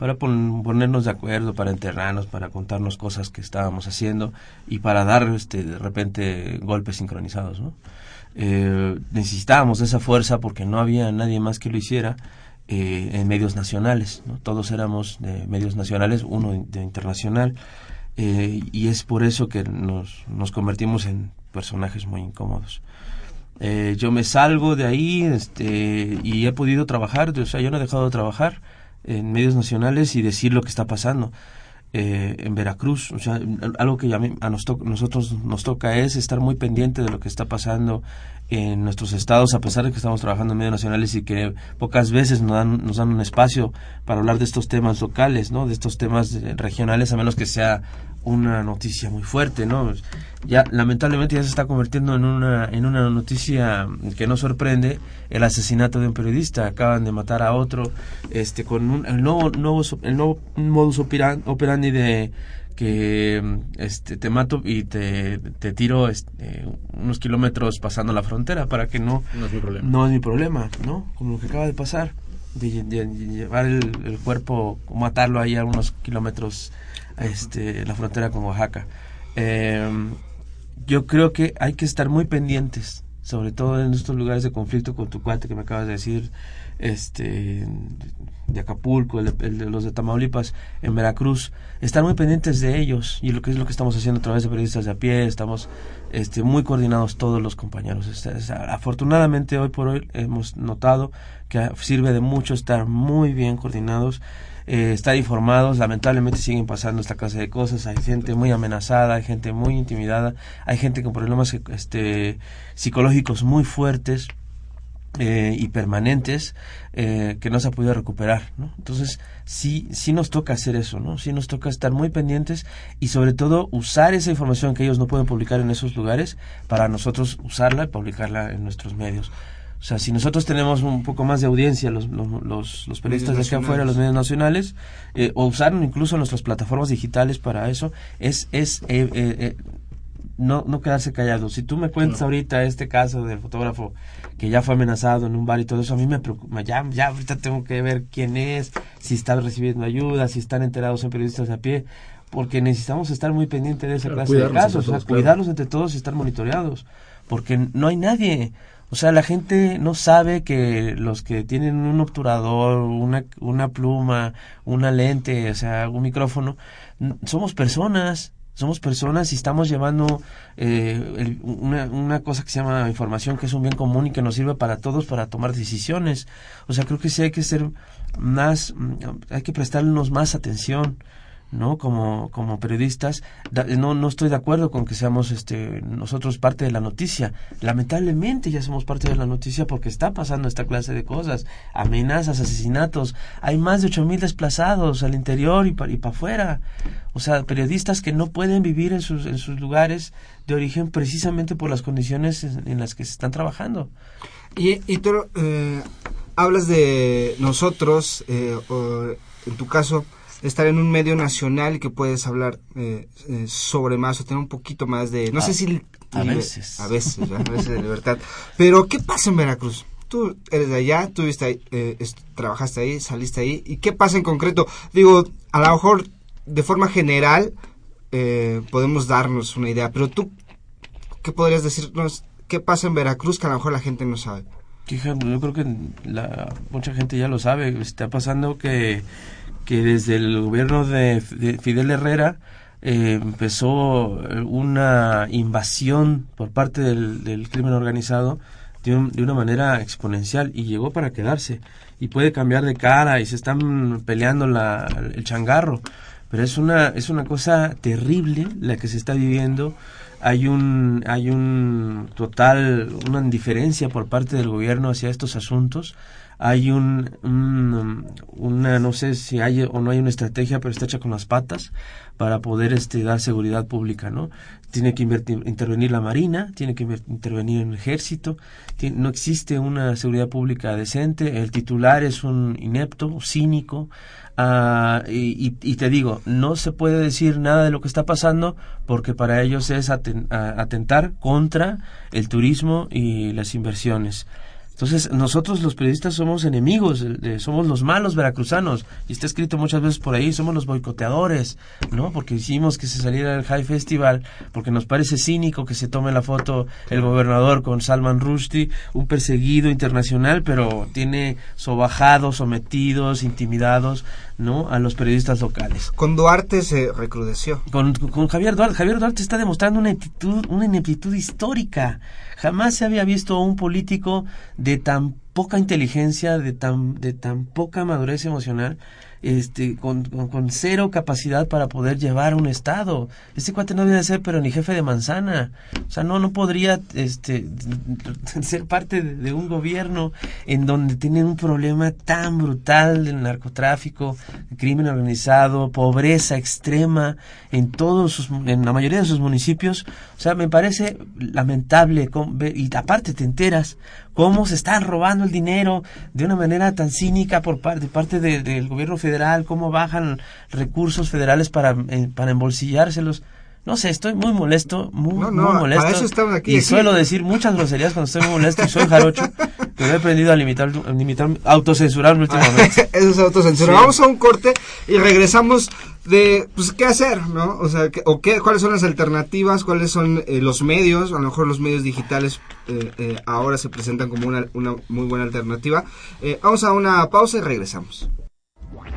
Speaker 4: para ponernos de acuerdo, para enterrarnos, para contarnos cosas que estábamos haciendo y para dar este, de repente golpes sincronizados. ¿no? Eh, necesitábamos esa fuerza porque no había nadie más que lo hiciera eh, en medios nacionales. Todos éramos de medios nacionales, uno de internacional. Eh, y es por eso que nos, nos convertimos en personajes muy incómodos. yo me salgo de ahí este, y he podido trabajar, o sea, yo no he dejado de trabajar en medios nacionales y decir lo que está pasando. Eh, en Veracruz. O sea, algo que a, mí, a nosotros nos toca es estar muy pendiente de lo que está pasando en nuestros estados, a pesar de que estamos trabajando en medios nacionales y que pocas veces nos dan, nos dan un espacio para hablar de estos temas locales, ¿no? de estos temas regionales, a menos que sea una noticia muy fuerte, ¿no? Ya lamentablemente ya se está convirtiendo en una en una noticia que no sorprende el asesinato de un periodista, acaban de matar a otro este con un, el nuevo nuevo el nuevo modus operandi de que este te mato y te, te tiro este, unos kilómetros pasando la frontera para que no
Speaker 3: no es mi problema.
Speaker 4: no es mi problema no como lo que acaba de pasar de, llevar el, el, cuerpo matarlo ahí a unos kilómetros este, la frontera con Oaxaca. Em, yo creo que hay que estar muy pendientes, sobre todo en estos lugares de conflicto con tu cuate que me acabas de decir, este, de Acapulco, el de, los de Tamaulipas, en Veracruz, estar muy pendientes de ellos y lo que es lo que estamos haciendo a través de periodistas de a pie, estamos este, muy coordinados todos los compañeros. Afortunadamente hoy por hoy hemos notado que sirve de mucho estar muy bien coordinados eh, estar informados. Lamentablemente siguen pasando esta clase de cosas. Hay gente muy amenazada, hay gente muy intimidada, hay gente con problemas este, psicológicos muy fuertes. Eh, y permanentes eh, que no se ha podido recuperar, ¿no? Entonces, sí, sí nos toca hacer eso, ¿no? Sí nos toca estar muy pendientes y sobre todo usar esa información que ellos no pueden publicar en esos lugares para nosotros usarla y publicarla en nuestros medios. O sea, si nosotros tenemos un poco más de audiencia, los, los, los, periodistas de acá afuera, los medios nacionales, eh, o usar incluso nuestras plataformas digitales para eso, es, es eh, eh, no, no quedarse callado. Si tú me cuentas ahorita este caso del fotógrafo que ya fue amenazado en un bar y todo eso, a mí me preocupa. Ya, ya ahorita tengo que ver quién es, si está recibiendo ayuda, si están enterados en periodistas de a pie porque necesitamos estar muy pendientes de esa clase de casos, o sea, cuidarlos entre todos y estar monitoreados, porque no hay nadie, o sea, la gente no sabe que los que tienen un obturador, una, una pluma, una lente, o sea, un micrófono, somos personas, somos personas y estamos llevando eh, una, una, cosa que se llama información que es un bien común y que nos sirve para todos para tomar decisiones. O sea, creo que sí hay que ser más, hay que prestarnos más atención. ¿No? Como, como periodistas, no, no estoy de acuerdo con que seamos este, nosotros parte de la noticia. Lamentablemente ya somos parte de la noticia porque está pasando esta clase de cosas, amenazas, asesinatos. Hay más de ocho mil desplazados al interior y para y afuera. O sea, periodistas que no pueden vivir en sus, en sus lugares de origen precisamente por las condiciones en, las que se están trabajando.
Speaker 2: Y, y tú eh, hablas de nosotros, eh, en tu caso, estar en un medio nacional que puedes hablar eh, eh, sobre más o tener un poquito más de, no sé si...
Speaker 4: A veces.
Speaker 2: A veces, a veces de libertad. Pero, ¿qué pasa en Veracruz? Tú eres de allá, tú eh, trabajaste ahí, saliste ahí. ¿Y qué pasa en concreto? Digo, a lo mejor de forma general eh, podemos darnos una idea, pero tú, ¿qué podrías decirnos? ¿Qué pasa en Veracruz que a lo mejor la gente no sabe?
Speaker 4: Yo creo que la, mucha gente ya lo sabe. Está pasando que, que desde el gobierno de, Fidel Herrera eh, empezó una invasión por parte del, crimen organizado de, de, una manera exponencial y llegó para quedarse. Y puede cambiar de cara y se están peleando la, el changarro. Pero es una es una cosa terrible la que se está viviendo. Hay un hay un total una indiferencia por parte del gobierno hacia estos asuntos hay un, una no sé si hay o no hay una estrategia pero está hecha con las patas para poder este dar seguridad pública no tiene que intervenir la marina tiene que intervenir el ejército no existe una seguridad pública decente el titular es un inepto cínico Ah, y, te digo, no se puede decir nada de lo que está pasando porque para ellos es atentar contra el turismo y las inversiones. Entonces, nosotros los periodistas somos enemigos, somos los malos veracruzanos, y está escrito muchas veces por ahí, somos los boicoteadores, ¿no? Porque hicimos que se saliera el High Festival, porque nos parece cínico que se tome la foto el gobernador con Salman Rushdie, un perseguido internacional, pero tiene sobajados, sometidos, intimidados, ¿no? A los periodistas locales.
Speaker 2: Con Duarte se recrudeció.
Speaker 4: Con, con Javier Duarte, Javier Duarte está demostrando una ineptitud, una ineptitud histórica. Jamás se había visto a un político de tan poca inteligencia, de tan, de tan poca madurez emocional, este, con, con, cero capacidad para poder llevar un Estado. Este cuate no debe ser, pero ni jefe de manzana. O sea, no, no podría este, ser parte de, un gobierno en donde tienen un problema tan brutal del narcotráfico, crimen organizado, pobreza extrema en todos sus, en la mayoría de sus municipios. O sea, me parece lamentable. Y aparte te enteras cómo se están robando el dinero de una manera tan cínica por parte, de parte del gobierno federal, cómo bajan recursos federales para, eh, para embolsillárselos. No sé, estoy muy molesto, muy, muy molesto.
Speaker 2: Para eso aquí,
Speaker 4: y suelo decir muchas groserías cuando estoy muy molesto y soy jarocho, pero he aprendido a limitar, a limitar autocensurarme últimamente.
Speaker 2: eso es autocensura. Vamos a un corte y regresamos de, pues, qué hacer, ¿no? O sea, o qué, cuáles son las alternativas, cuáles son eh, los medios, a lo mejor los medios digitales eh, eh, ahora se presentan como una, una muy buena alternativa. vamos a una pausa y regresamos.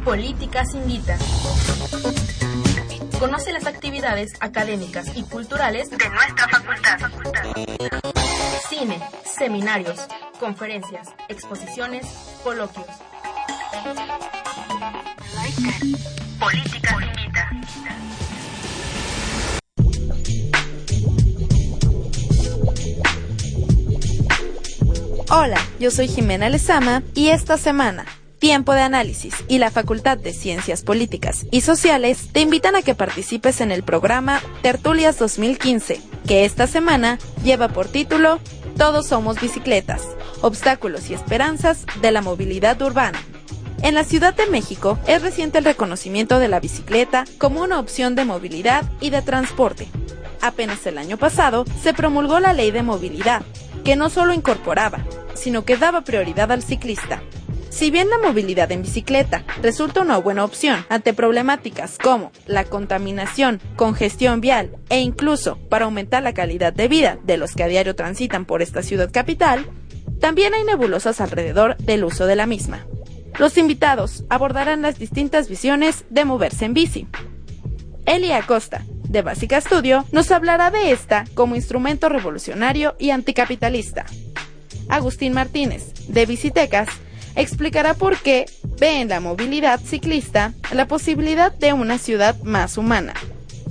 Speaker 1: Políticas invita. Conoce las actividades académicas y culturales de nuestra facultad. Cine, seminarios, conferencias, exposiciones, coloquios. Políticas invita.
Speaker 5: Hola, yo soy Jimena Lezama y esta semana Tiempo de Análisis y la Facultad de Ciencias Políticas y Sociales te invitan a que participes en el programa Tertulias 2015, que esta semana lleva por título Todos somos bicicletas, obstáculos y esperanzas de la movilidad urbana. En la Ciudad de México es reciente el reconocimiento de la bicicleta como una opción de movilidad y de transporte. Apenas el año pasado se promulgó la Ley de Movilidad, que no solo incorporaba, sino que daba prioridad al ciclista, si bien la movilidad en bicicleta resulta una buena opción ante problemáticas como la contaminación, congestión vial e incluso para aumentar la calidad de vida de los que a diario transitan por esta ciudad capital, también hay nebulosas alrededor del uso de la misma. Los invitados abordarán las distintas visiones de moverse en bici. Elia Acosta, de Básica Studio, nos hablará de esta como instrumento revolucionario y anticapitalista. Agustín Martínez, de Bicitecas, explicará por qué ve en la movilidad ciclista la posibilidad de una ciudad más humana.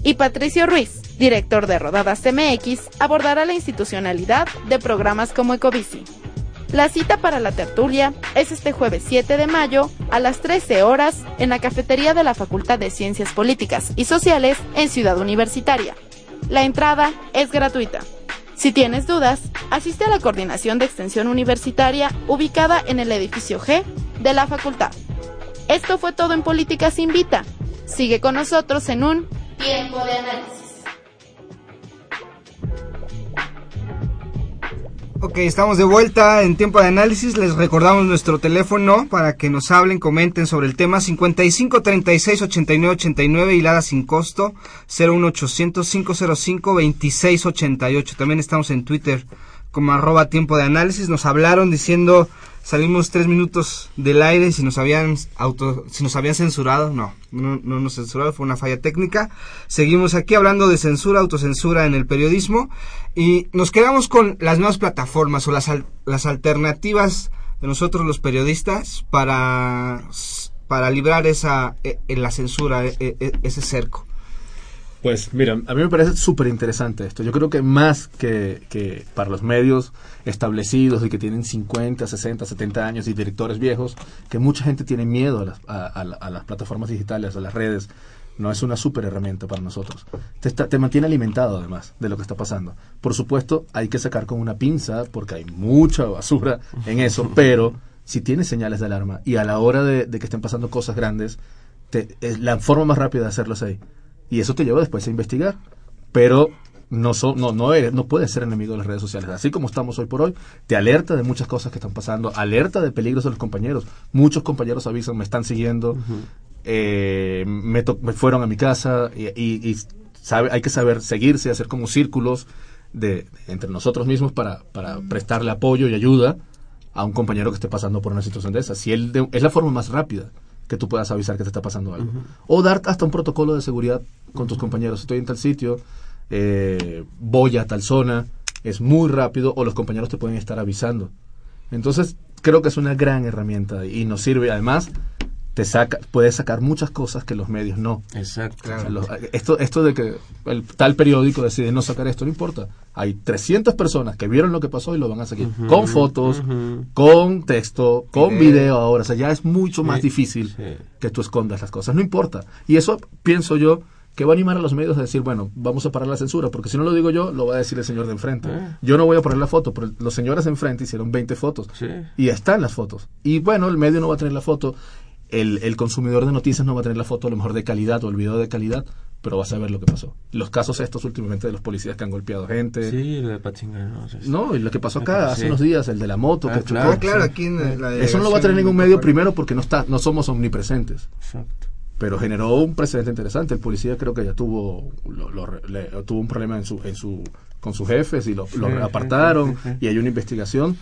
Speaker 5: Y Patricio Ruiz, director de Rodadas MX, abordará la institucionalidad de programas como Ecobici. La cita para la tertulia es este jueves 7 de mayo a las 13 horas en la cafetería de la Facultad de Ciencias Políticas y Sociales en Ciudad Universitaria. La entrada es gratuita. Si tienes dudas, asiste a la coordinación de extensión universitaria ubicada en el edificio G de la facultad. Esto fue todo en Políticas Invita. Sigue con nosotros en un tiempo de análisis.
Speaker 2: Ok, estamos de vuelta en tiempo de análisis. Les recordamos nuestro teléfono para que nos hablen, comenten sobre el tema 55 36 89 89 hilada sin costo 01800 505 26 88. También estamos en Twitter como arroba tiempo de análisis. Nos hablaron diciendo salimos tres minutos del aire si nos habían auto, si nos habían censurado. No, no, no nos censurado, fue una falla técnica. Seguimos aquí hablando de censura, autocensura en el periodismo y nos quedamos con las nuevas plataformas o las, las alternativas de nosotros los periodistas para, para librar esa, e, la censura, e, e, ese cerco.
Speaker 3: Pues mira, a mí me parece súper interesante esto. Yo creo que más que, que, para los medios establecidos y que tienen 50, 60, 70 años y directores viejos, que mucha gente tiene miedo a las, a, las plataformas digitales, a las redes, no es una súper herramienta para nosotros. Te, te, mantiene alimentado además de lo que está pasando. Por supuesto, hay que sacar con una pinza porque hay mucha basura en eso, pero si tienes señales de alarma y a la hora de, que estén pasando cosas grandes, te, es la forma más rápida de hacerlos ahí y eso te lleva después a investigar. Pero no, son, no, no, eres, no puedes ser enemigo de las redes sociales. Así como estamos hoy por hoy, te alerta de muchas cosas que están pasando, alerta de peligros de los compañeros. Muchos compañeros avisan, me están siguiendo, eh, me, me, fueron a mi casa y, sabe, hay que saber seguirse, hacer como círculos de, entre nosotros mismos para, para prestarle apoyo y ayuda a un compañero que esté pasando por una situación de esa. Si él es la forma más rápida que tú puedas avisar que te está pasando algo. O dar hasta un protocolo de seguridad con tus compañeros. Estoy en tal sitio, eh, voy a tal zona, es muy rápido o los compañeros te pueden estar avisando. Entonces, creo que es una gran herramienta y nos sirve además te saca, puedes sacar muchas cosas que los medios no.
Speaker 4: Exacto.
Speaker 3: esto, esto de que el tal periódico decide no sacar esto, no importa. Hay 300 personas que vieron lo que pasó y lo van a seguir. con fotos, con texto, con video ahora. O sea, ya es mucho más difícil que tú escondas las cosas. No importa. Y eso pienso yo que va a animar a los medios a decir, bueno, vamos a parar la censura, porque si no lo digo yo, lo va a decir el señor de enfrente. Ah. Yo no voy a poner la foto, pero los señores de enfrente hicieron 20 fotos. Y están las fotos. Y bueno, el medio no va a tener la foto el, el, consumidor de noticias no va a tener la foto a lo mejor de calidad o el video de calidad, pero va a saber lo que pasó. Los casos estos últimamente de los policías que han golpeado gente.
Speaker 4: Sí, el de Pachinga, no,
Speaker 3: no, y lo que pasó acá hace unos días, el de la moto
Speaker 2: ah,
Speaker 3: que
Speaker 2: claro, claro, aquí en la
Speaker 3: Eso no lo va a tener ningún medio primero porque no está no somos omnipresentes.
Speaker 4: Exacto.
Speaker 3: Pero generó un precedente interesante. El policía creo que ya tuvo lo, tuvo un problema en su en su con sus jefes y lo, apartaron y hay una investigación.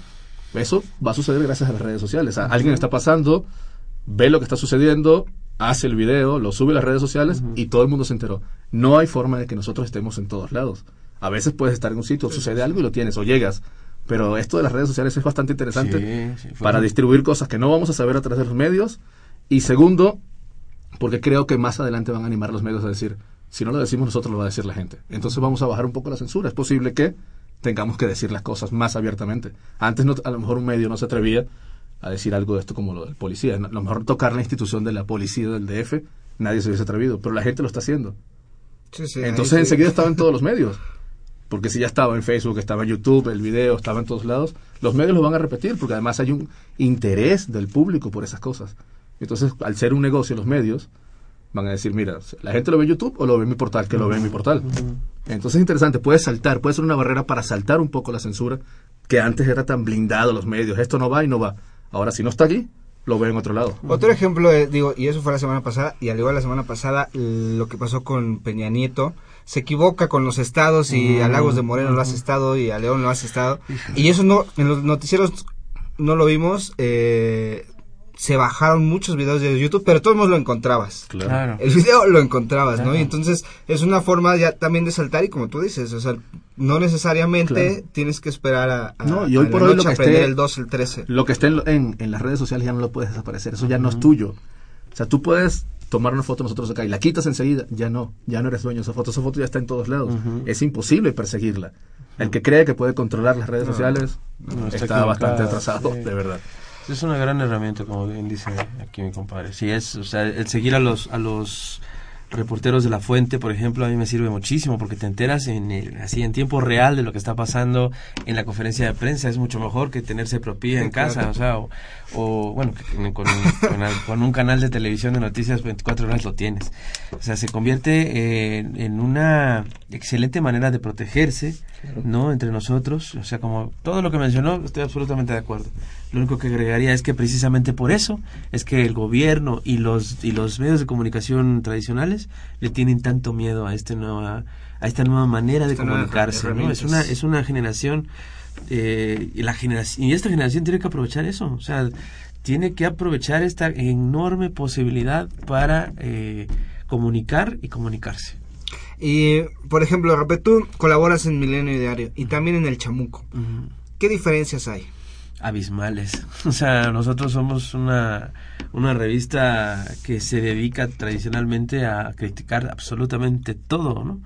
Speaker 3: Eso va a suceder gracias a las redes sociales. alguien está pasando ve lo que está sucediendo, hace el video, lo sube a las redes sociales y todo el mundo se enteró. No hay forma de que nosotros estemos en todos lados. A veces puedes estar en un sitio, sucede algo y lo tienes o llegas. Pero esto de las redes sociales es bastante interesante para distribuir cosas que no vamos a saber a través de los medios. Y segundo, porque creo que más adelante van a animar los medios a decir, si no lo decimos nosotros, lo va a decir la gente. Entonces vamos a bajar un poco la censura. Es posible que tengamos que decir las cosas más abiertamente. Antes no, a lo mejor un medio no se atrevía a decir algo de esto como lo del policía. A lo mejor tocar la institución de la policía del DF, nadie se hubiese atrevido, pero la gente lo está haciendo. Entonces enseguida estaba en todos los medios. Porque si ya estaba en Facebook, estaba en YouTube, el video estaba en todos lados, los medios lo van a repetir porque además hay un interés del público por esas cosas. Entonces, al ser un negocio los medios, van a decir, mira, ¿la gente lo ve en YouTube o lo ve en mi portal? Que lo ve en mi portal. Entonces es interesante, puede saltar, puede ser una barrera para saltar un poco la censura, que antes era tan blindado los medios, esto no va y no va. Ahora, si no está aquí, lo veo en otro lado.
Speaker 2: Otro ejemplo, digo, y eso fue la semana pasada, y al igual la semana pasada, lo que pasó con Peña Nieto, se equivoca con los estados y a Lagos de Moreno lo has estado y a León lo has estado. Y eso no, en los noticieros no lo vimos, eh, se bajaron muchos videos de YouTube, pero todos lo encontrabas.
Speaker 4: Claro.
Speaker 2: El video lo encontrabas, ¿no? Y entonces es una forma ya también de saltar y como tú dices, o sea, no necesariamente tienes que esperar a,
Speaker 3: no, y hoy por hoy lo que esté,
Speaker 2: el 2, el 13.
Speaker 3: Lo que esté en, en, las redes sociales ya no lo puedes desaparecer, eso ya no es tuyo. O sea, tú puedes tomar una foto nosotros acá y la quitas enseguida, ya no, ya no eres dueño de esa foto, esa foto ya está en todos lados. Es imposible perseguirla. El que cree que puede controlar las redes sociales está, bastante atrasado, de verdad.
Speaker 4: Es una gran herramienta, como bien dice aquí mi compadre. Sí, es, o sea, el seguir a los, a los reporteros de la fuente, por ejemplo, a mí me sirve muchísimo porque te enteras en así en tiempo real de lo que está pasando en la conferencia de prensa. Es mucho mejor que tenerse propia en casa, o sea, o, bueno, con, con, un canal de televisión de noticias 24 horas lo tienes. O sea, se convierte en una excelente manera de protegerse ¿no? Entre nosotros, o sea, como todo lo que mencionó, estoy absolutamente de acuerdo. Lo único que agregaría es que precisamente por eso es que el gobierno y los y los medios de comunicación tradicionales le tienen tanto miedo a este nueva a esta nueva manera de
Speaker 2: Esta
Speaker 4: comunicarse, ¿no? Es una es una generación eh, y la generación y esta generación tiene que aprovechar eso, o sea, tiene que aprovechar esta enorme posibilidad para eh, comunicar y comunicarse.
Speaker 2: Y, por ejemplo, tú colaboras en Milenio Diario y también en El Chamuco. ¿Qué diferencias hay?
Speaker 4: abismales. O sea, nosotros somos una, una revista que se dedica tradicionalmente a criticar absolutamente todo, ¿no?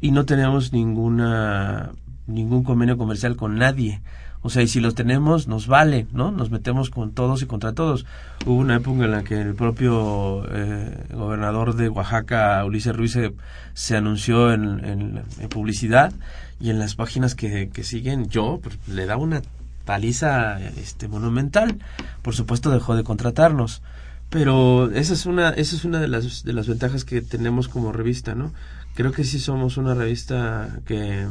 Speaker 4: Y no tenemos ninguna ningún convenio comercial con nadie. O sea, y si los tenemos, nos vale, ¿no? Nos metemos con todos y contra todos. Hubo una época en la que el propio eh, gobernador de Oaxaca, Ulises Ruiz, se, anunció en publicidad y en las páginas que, que siguen, yo pues, le daba una paliza este, monumental. Por supuesto, dejó de contratarnos. Pero esa es una, esa es una de las, de las ventajas que tenemos como revista, ¿no? Creo que sí somos una revista que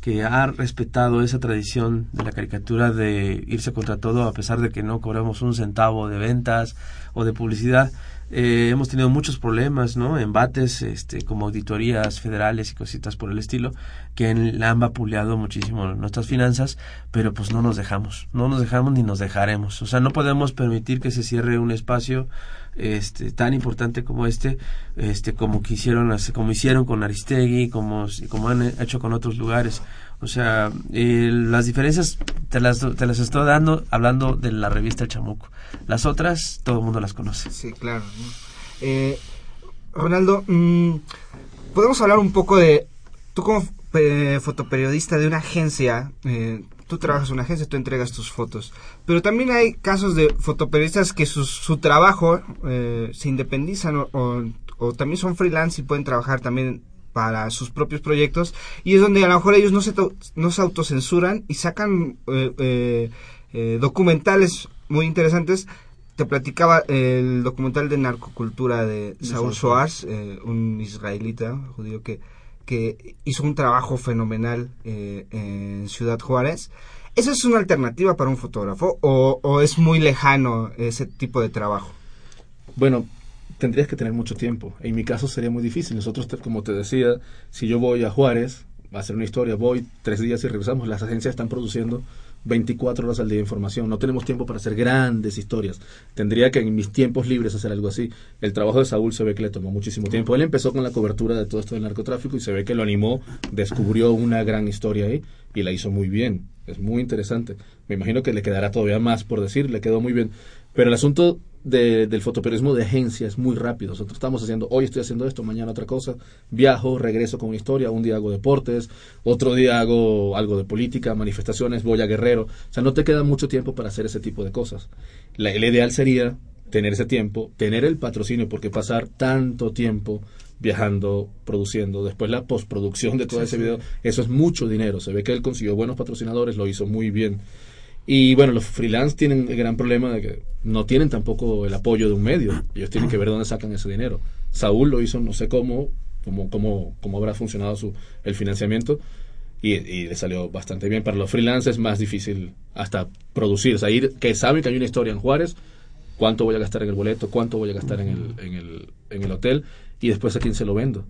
Speaker 4: que ha respetado esa tradición de la caricatura de irse contra todo a pesar de que no cobramos un centavo de ventas o de publicidad. Eh, hemos tenido muchos problemas, ¿no? Embates, este, como auditorías federales y cositas por el estilo, que en- han vapuleado muchísimo nuestras finanzas, pero pues no nos dejamos, no nos dejamos ni nos dejaremos. O sea, no podemos permitir que se cierre un espacio este tan importante como este este como quisieron como hicieron con Aristegui como como han hecho con otros lugares o sea eh, las diferencias te las te las estoy dando hablando de la revista El Chamuco las otras todo el mundo las conoce
Speaker 2: Sí, claro. Eh, Ronaldo, mm, podemos hablar un poco de. Tú, como eh, fotoperiodista de una agencia, eh, tú trabajas en una agencia, tú entregas tus fotos. Pero también hay casos de fotoperiodistas que su, su trabajo eh, se independizan o- o también son freelance y pueden trabajar también para sus propios proyectos y es donde a lo mejor ellos no se, no se autocensuran y sacan eh, eh, eh, documentales muy interesantes te platicaba el documental de narcocultura de Saul Soares, eh, un israelita judío que, que hizo un trabajo fenomenal eh, en Ciudad Juárez. ¿Esa es una alternativa para un fotógrafo o, o es muy lejano ese tipo de trabajo?
Speaker 3: Bueno, tendrías que tener mucho tiempo. En mi caso sería muy difícil. Nosotros, como te decía, si yo voy a Juárez, va a ser una historia, voy tres días y regresamos, las agencias están produciendo 24 horas al día de información. No tenemos tiempo para hacer grandes historias. Tendría que en mis tiempos libres hacer algo así. El trabajo de Saúl se ve que le tomó muchísimo tiempo. Él empezó con la cobertura de todo esto del narcotráfico y se ve que lo animó, descubrió una gran historia ahí y la hizo muy bien. Es muy interesante. Me imagino que le quedará todavía más por decir, le quedó muy bien. Pero el asunto de- del fotoperiodismo de agencia es muy rápido. Nosotros estamos haciendo, hoy estoy haciendo esto, mañana otra cosa, viajo, regreso con una historia, un día hago deportes, otro día hago algo de política, manifestaciones, voy a Guerrero. O sea, no te queda mucho tiempo para hacer ese tipo de cosas. La- el ideal sería tener ese tiempo, tener el patrocinio, porque pasar tanto tiempo viajando, produciendo, después la postproducción de todo
Speaker 2: Sí,
Speaker 3: ese
Speaker 2: sí.
Speaker 3: video, eso es mucho dinero. Se ve que él consiguió buenos patrocinadores, lo hizo muy bien. Y bueno, los freelance tienen el gran problema de que no tienen tampoco el apoyo de un medio. Ellos tienen que ver dónde sacan ese dinero. Saúl lo hizo, no sé cómo, cómo, cómo, cómo habrá funcionado su, el financiamiento. Y, le salió bastante bien. Para los freelance es más difícil hasta producir. O sea, que saben que hay una historia en Juárez, cuánto voy a gastar en el boleto, cuánto voy a gastar en el, en el, en el hotel y después a quién se lo vendo.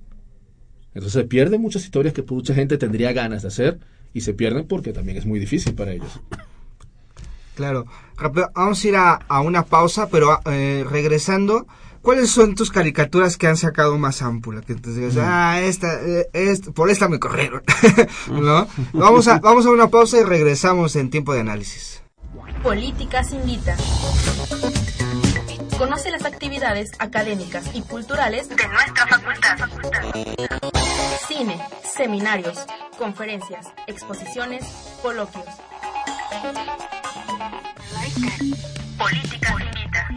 Speaker 3: Entonces se pierden muchas historias que mucha gente tendría ganas de hacer y se pierden porque también es muy difícil para ellos.
Speaker 2: Claro. Vamos a ir a, a una pausa, pero eh, regresando, ¿cuáles son tus caricaturas que han sacado más ámpula? Que te digas, ah, esta, eh, esta- por esta me corrieron. ¿No? Vamos a, vamos a una pausa y regresamos en tiempo de análisis.
Speaker 1: Políticas Invita. Conoce las actividades académicas y culturales de nuestra facultad. Cine, seminarios, conferencias, exposiciones, coloquios. Políticas Invita.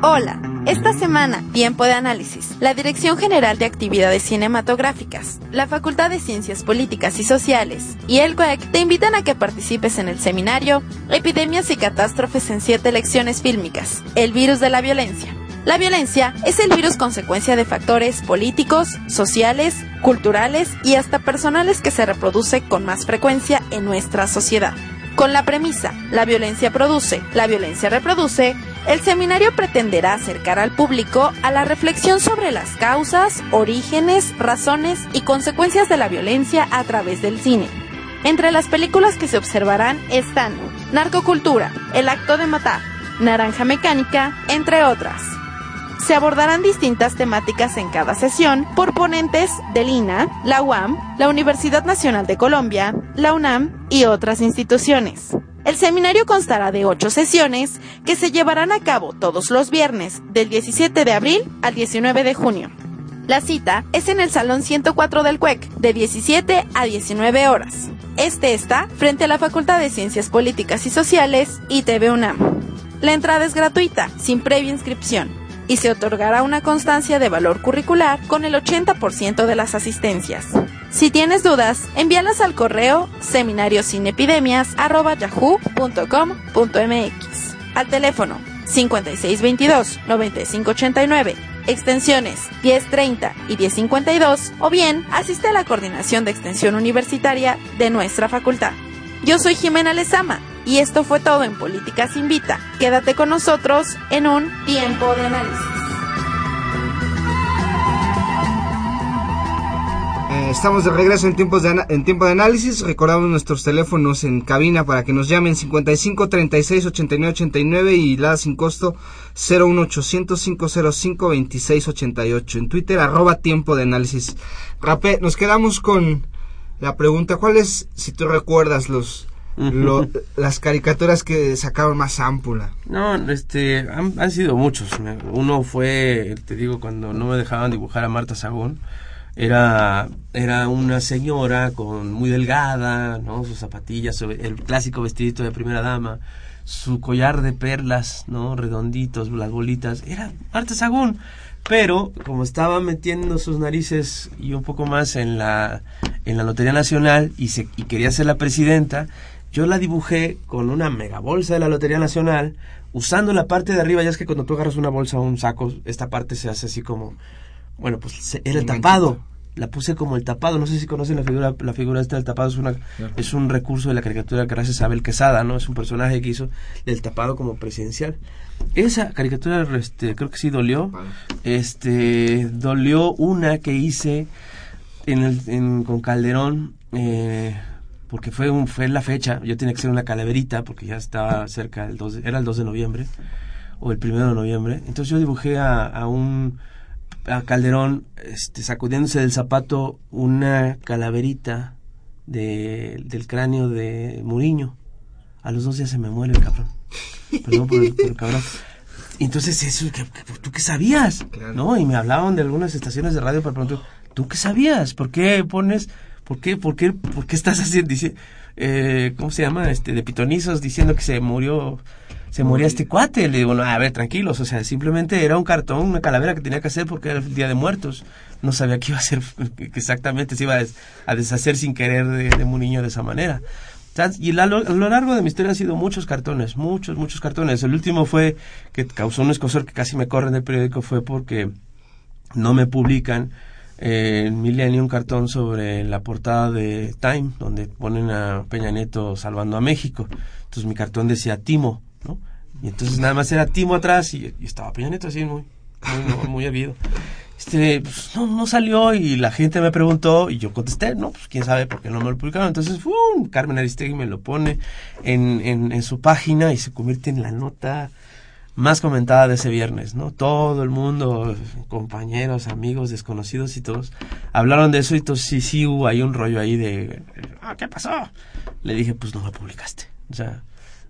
Speaker 5: Hola, esta semana, tiempo de análisis. La Dirección General de Actividades Cinematográficas, la Facultad de Ciencias Políticas y Sociales y el CUEC te invitan a que participes en el seminario Epidemias y Catástrofes en siete lecciones fílmicas, el virus de la violencia. La violencia es el virus consecuencia de factores políticos, sociales, culturales y hasta personales que se reproduce con más frecuencia en nuestra sociedad. Con la premisa, la violencia produce, la violencia reproduce, el seminario pretenderá acercar al público a la reflexión sobre las causas, orígenes, razones y consecuencias de la violencia a través del cine. Entre las películas que se observarán están Narcocultura, El acto de matar, Naranja Mecánica, entre otras. Se abordarán distintas temáticas en cada sesión por ponentes del INA, la UAM, la Universidad Nacional de Colombia, la UNAM y otras instituciones. El seminario constará de ocho sesiones que se llevarán a cabo todos los viernes, del 17 de abril al 19 de junio. La cita es en el Salón 104 del CUEC, de 17 a 19 horas. Este está frente a la Facultad de Ciencias Políticas y Sociales, ITV UNAM. La entrada es gratuita, sin previa inscripción, y se otorgará una constancia de valor curricular con el 80% de las asistencias. Si tienes dudas, envíalas al correo seminariocinepidemias.yahoo.com.mx al teléfono 5622-9589, extensiones 1030 y 1052, o bien asiste a la coordinación de extensión universitaria de nuestra facultad. Yo soy Jimena Lezama y esto fue todo en Políticas Invita. Quédate con nosotros en un tiempo de análisis.
Speaker 2: Eh, estamos de regreso en, tiempos en tiempo de análisis. Recordamos nuestros teléfonos en cabina para que nos llamen 55 36 89 89 y la sin costo 01800 505 26 88. En Twitter, arroba tiempo de análisis. Rapé, nos quedamos con la pregunta: ¿cuál es, si tú recuerdas, los las caricaturas que sacaron más ámpula.
Speaker 4: No, este, han, han, sido muchos. Uno fue, te digo, cuando no me dejaban dibujar a Marta Sagún, era, era una señora con muy delgada, ¿no? Sus zapatillas, el clásico vestidito de primera dama, su collar de perlas, ¿no? Redonditos, las bolitas. Era Marta Sagún. Pero como estaba metiendo sus narices y un poco más en la, en la Lotería Nacional y, se, y quería ser la presidenta, yo la dibujé con una mega bolsa de la Lotería Nacional, usando la parte de arriba, ya es que cuando tú agarras una bolsa o un saco, esta parte se hace así como, bueno, pues era el tapado. La puse como el tapado, no sé si conocen la figura, la figura esta del tapado, es una, es un recurso de la caricatura que gracias a Abel Quesada, ¿no? Es un personaje que hizo el tapado como presidencial. Esa caricatura, este, creo que sí dolió. Este, dolió una que hice en el, en, con Calderón, eh, porque fue un fue la fecha, yo tenía que ser una calaverita porque ya estaba cerca el 2 era el 2 de noviembre o el 1 de noviembre. Entonces yo dibujé a, a un a Calderón este sacudiéndose del zapato una calaverita de, del cráneo de Muriño. A los dos días se me muere el cabrón. Perdón por el, por el cabrón. Entonces, eso, ¿tú qué sabías? ¿No? Y me hablaban de algunas estaciones de radio para preguntar, ¿tú qué sabías? ¿Por qué pones ¿Por qué, por qué, por qué estás haciendo, dice, eh, ¿cómo se llama? Este, de pitonizos diciendo que se murió, se moría este cuate. Le digo, no, a ver, tranquilos, o sea, simplemente era un cartón, una calavera que tenía que hacer porque era el Día de Muertos. No sabía que iba a que exactamente se iba a, deshacer sin querer de, de un niño de esa manera. Y a lo, largo de mi historia han sido muchos cartones, muchos, muchos cartones. El último fue que causó un escosor que casi me corre en el periódico fue porque no me publican Milenio un cartón sobre la portada de Time, donde ponen a Peña Nieto salvando a México. Entonces mi cartón decía Timo, ¿no? Y entonces nada más era Timo atrás y, estaba Peña Nieto así muy, muy, muy habido. Este, pues, no, no salió y la gente me preguntó y yo contesté, no, pues quién sabe por qué no me lo publicaron. Entonces, ¡fum! Carmen Aristegui me lo pone en, en, en su página y se convierte en la nota más comentada de ese viernes, ¿no? Todo el mundo, compañeros, amigos, desconocidos y todos, hablaron de eso y entonces sí, sí hubo ahí un rollo ahí de, ah, ¿qué pasó? Le dije, pues no lo publicaste. O sea,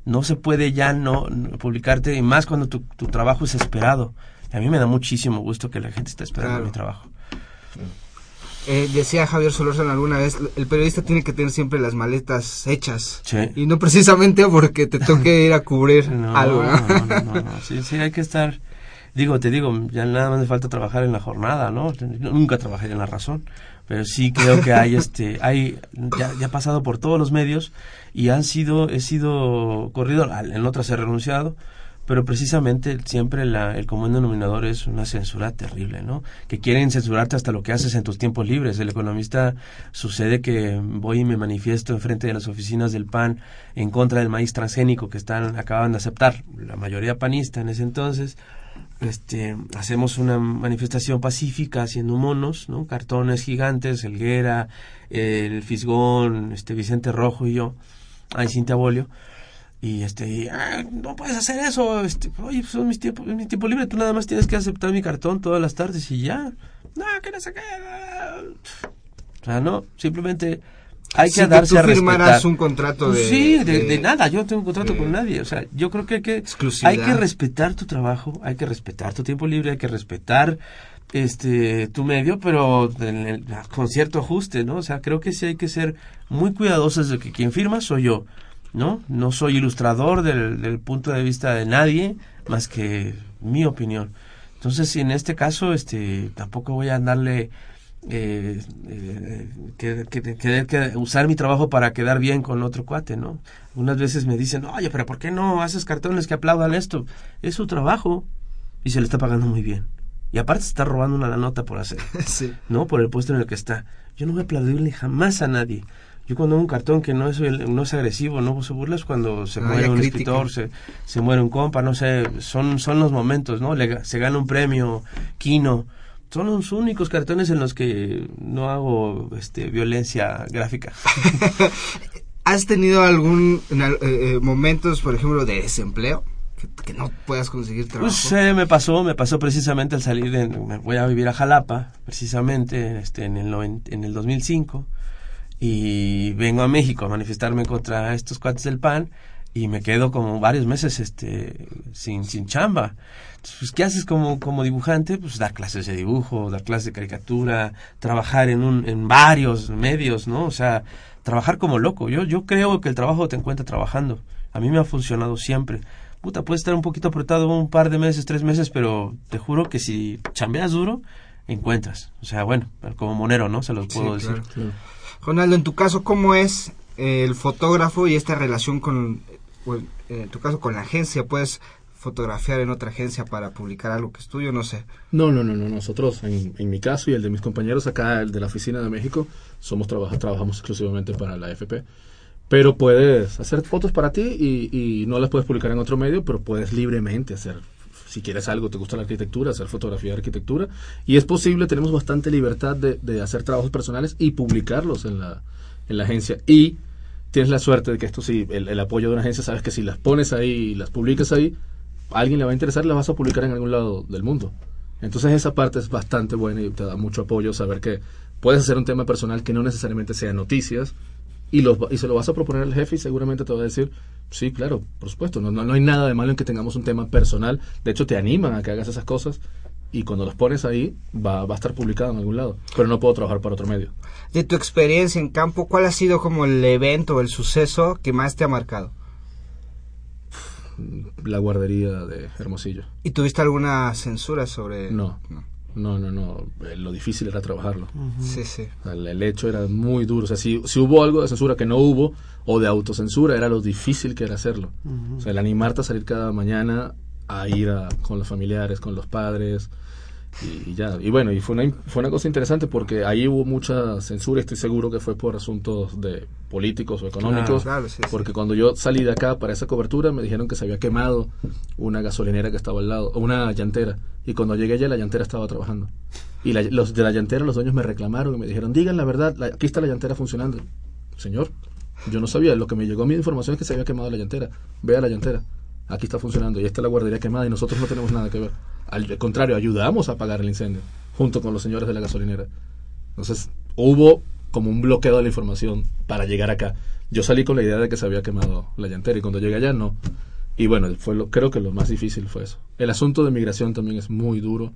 Speaker 4: no se puede ya no, publicarte, y más cuando tu, tu, trabajo es esperado. Y a mí me da muchísimo gusto que la gente esté esperando mi trabajo.
Speaker 2: Eh, decía Javier Solórzano alguna vez, el periodista tiene que tener siempre las maletas hechas. Y no precisamente porque te toque ir a cubrir algo.
Speaker 4: ¿no? No, no, no, Sí, sí, hay que estar... Digo, te digo, ya nada más me falta trabajar en la jornada, ¿no? Nunca trabajé en la razón, pero sí creo que hay, este, hay, ya, ya he pasado por todos los medios y han sido, he sido corrido, en otras he renunciado, pero precisamente siempre la, el común denominador es una censura terrible, ¿no? Que quieren censurarte hasta lo que haces en tus tiempos libres. El economista sucede que voy y me manifiesto enfrente de las oficinas del PAN en contra del maíz transgénico que están acaban de aceptar la mayoría panista en ese entonces. Este, hacemos una manifestación pacífica haciendo monos, ¿no? Cartones gigantes, Elguera, el Fisgón, este Vicente Rojo y yo, ahí Cintia Bolio y este ah, no puedes hacer eso este oye pues son mis tiempos mi tiempo libre tú nada más tienes que aceptar mi cartón todas las tardes y ya no que no qué o sea no simplemente hay que darse
Speaker 2: tú
Speaker 4: a respetar.
Speaker 2: un contrato de
Speaker 4: sí de, nada yo no tengo un contrato con nadie o sea yo creo que hay que hay que respetar tu trabajo hay que respetar tu tiempo libre hay que respetar este tu medio pero con cierto ajuste no o sea creo que sí hay que ser muy cuidadosos de que quien firma soy yo ¿no? No soy ilustrador del, del, punto de vista de nadie más que mi opinión. Entonces, en este caso, este, tampoco voy a andarle eh, eh, que, que, que, usar mi trabajo para quedar bien con otro cuate, ¿no? Unas veces me dicen, oye, pero ¿por qué no haces cartones que aplaudan esto? Es su trabajo y se le está pagando muy bien. Y aparte se está robando una nota por hacer, ¿no? Por el puesto en el que está. Yo no voy a aplaudirle jamás a nadie. Yo cuando hago un cartón que no es, no es agresivo, no se burlas cuando se
Speaker 2: Ah,
Speaker 4: muere un
Speaker 2: crítica.
Speaker 4: escritor, se, se muere un compa, no sé, son, son los momentos, ¿no? Le se gana un premio, Kino. Son los únicos cartones en los que no hago este, violencia gráfica.
Speaker 2: ¿Has tenido algún eh, eh, momentos, por ejemplo, de desempleo? Que, que no puedas conseguir trabajo.
Speaker 4: Pues eh, me pasó, me pasó precisamente al salir de, me voy a vivir a Jalapa, precisamente este, en, el en el 2005, y vengo a México a manifestarme contra estos cuates del PAN, y me quedo como varios meses este, sin, sin chamba. Entonces, pues, ¿qué haces como, como dibujante? Pues dar clases de dibujo, dar clases de caricatura, trabajar en, un, en varios medios, ¿no? O sea, trabajar como loco. Yo, yo creo que el trabajo te encuentra trabajando. A mí me ha funcionado siempre. Puta, puedes estar un poquito apretado un par de meses, tres meses, pero te juro que si chambeas duro, encuentras. O sea, bueno, como monero, ¿no? Se los puedo
Speaker 2: Sí,
Speaker 4: decir.
Speaker 2: claro. Ronaldo, en tu caso, ¿cómo es eh, el fotógrafo y esta relación con, eh, en tu caso, con la agencia? ¿Puedes fotografiar en otra agencia para publicar algo que es tuyo? No sé.
Speaker 3: No, no, no, no. Nosotros, en, mi caso y el de mis compañeros acá, el de la oficina de México, somos trabaja, trabajamos exclusivamente para la AFP. Pero puedes hacer fotos para ti y, y no las puedes publicar en otro medio, pero puedes libremente hacer, si quieres algo, te gusta la arquitectura, hacer fotografía de arquitectura. Y es posible, tenemos bastante libertad de, de hacer trabajos personales y publicarlos en la, en la agencia. Y tienes la suerte de que esto sí, el, el apoyo de una agencia, sabes que si las pones ahí y las publicas ahí, a alguien le va a interesar, las vas a publicar en algún lado del mundo. Entonces esa parte es bastante buena y te da mucho apoyo saber que puedes hacer un tema personal que no necesariamente sea noticias y, los, y se lo vas a proponer al jefe y seguramente te va a decir, sí, claro, por supuesto, no, no, no hay nada de malo en que tengamos un tema personal, de hecho te animan a que hagas esas cosas y cuando los pones ahí va, va a estar publicado en algún lado, pero no puedo trabajar para otro medio.
Speaker 2: De tu experiencia en campo, ¿cuál ha sido como el evento o el suceso que más te ha marcado?
Speaker 3: La guardería de Hermosillo.
Speaker 2: ¿Y tuviste alguna censura sobre...?
Speaker 3: No, no, no, no. Eh, Lo difícil era trabajarlo.
Speaker 2: Sí, sí.
Speaker 3: O sea, El, el hecho era muy duro. O sea, si, si hubo algo de censura que no hubo, o de autocensura, era lo difícil que era hacerlo. O sea, el animarte a salir cada mañana a ir a- con los familiares, con los padres, y, y ya. Y bueno, y fue una, fue una cosa interesante porque ahí hubo mucha censura. Estoy seguro que fue por asuntos de políticos o económicos.
Speaker 2: Claro, claro, sí, sí.
Speaker 3: Porque cuando yo salí de acá para esa cobertura, me dijeron que se había quemado una gasolinera que estaba al lado, una llantera. Y cuando llegué allá, la llantera estaba trabajando. Y la- los de la llantera, los dueños me reclamaron y me dijeron, digan la verdad, la- aquí está la llantera funcionando. Señor, yo no sabía, lo que me llegó a mi información es que se había quemado la llantera. Vea la llantera, aquí está funcionando y esta es la guardería quemada y nosotros no tenemos nada que ver. Al contrario, ayudamos a apagar el incendio junto con los señores de la gasolinera. Entonces, hubo como un bloqueo de la información para llegar acá. Yo salí con la idea de que se había quemado la llantera y cuando llegué allá no. Y bueno, fue lo, creo que lo más difícil fue eso. El asunto de migración también es muy duro.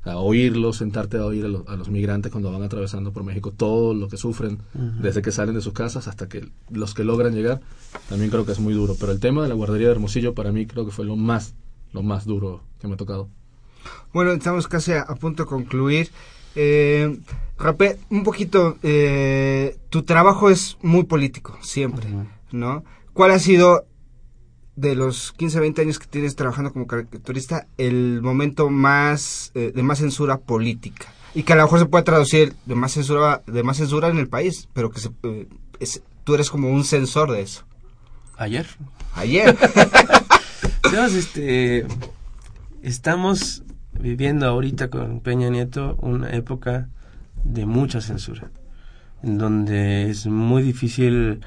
Speaker 3: O sea, oírlo, sentarte a oír a, los- a los migrantes cuando van atravesando por México, todo lo que sufren, desde que salen de sus casas hasta que los que logran llegar, también creo que es muy duro. Pero el tema de la guardería de Hermosillo para mí creo que fue lo más, lo más duro que me ha tocado.
Speaker 2: Bueno, estamos casi a, a punto de concluir. Eh, Rapé, un poquito, eh, tu trabajo es muy político, siempre, ¿no? ¿Cuál ha sido de los 15, 20 años que tienes trabajando como caricaturista, el momento más eh, de más censura política? Y que a lo mejor se puede traducir de más censura, de más censura en el país, pero que se, eh, es- tú eres como un censor de eso.
Speaker 4: Ayer.
Speaker 2: Ayer.
Speaker 4: Dios, este, estamos viviendo ahorita con Peña Nieto una época de mucha censura, en donde es muy difícil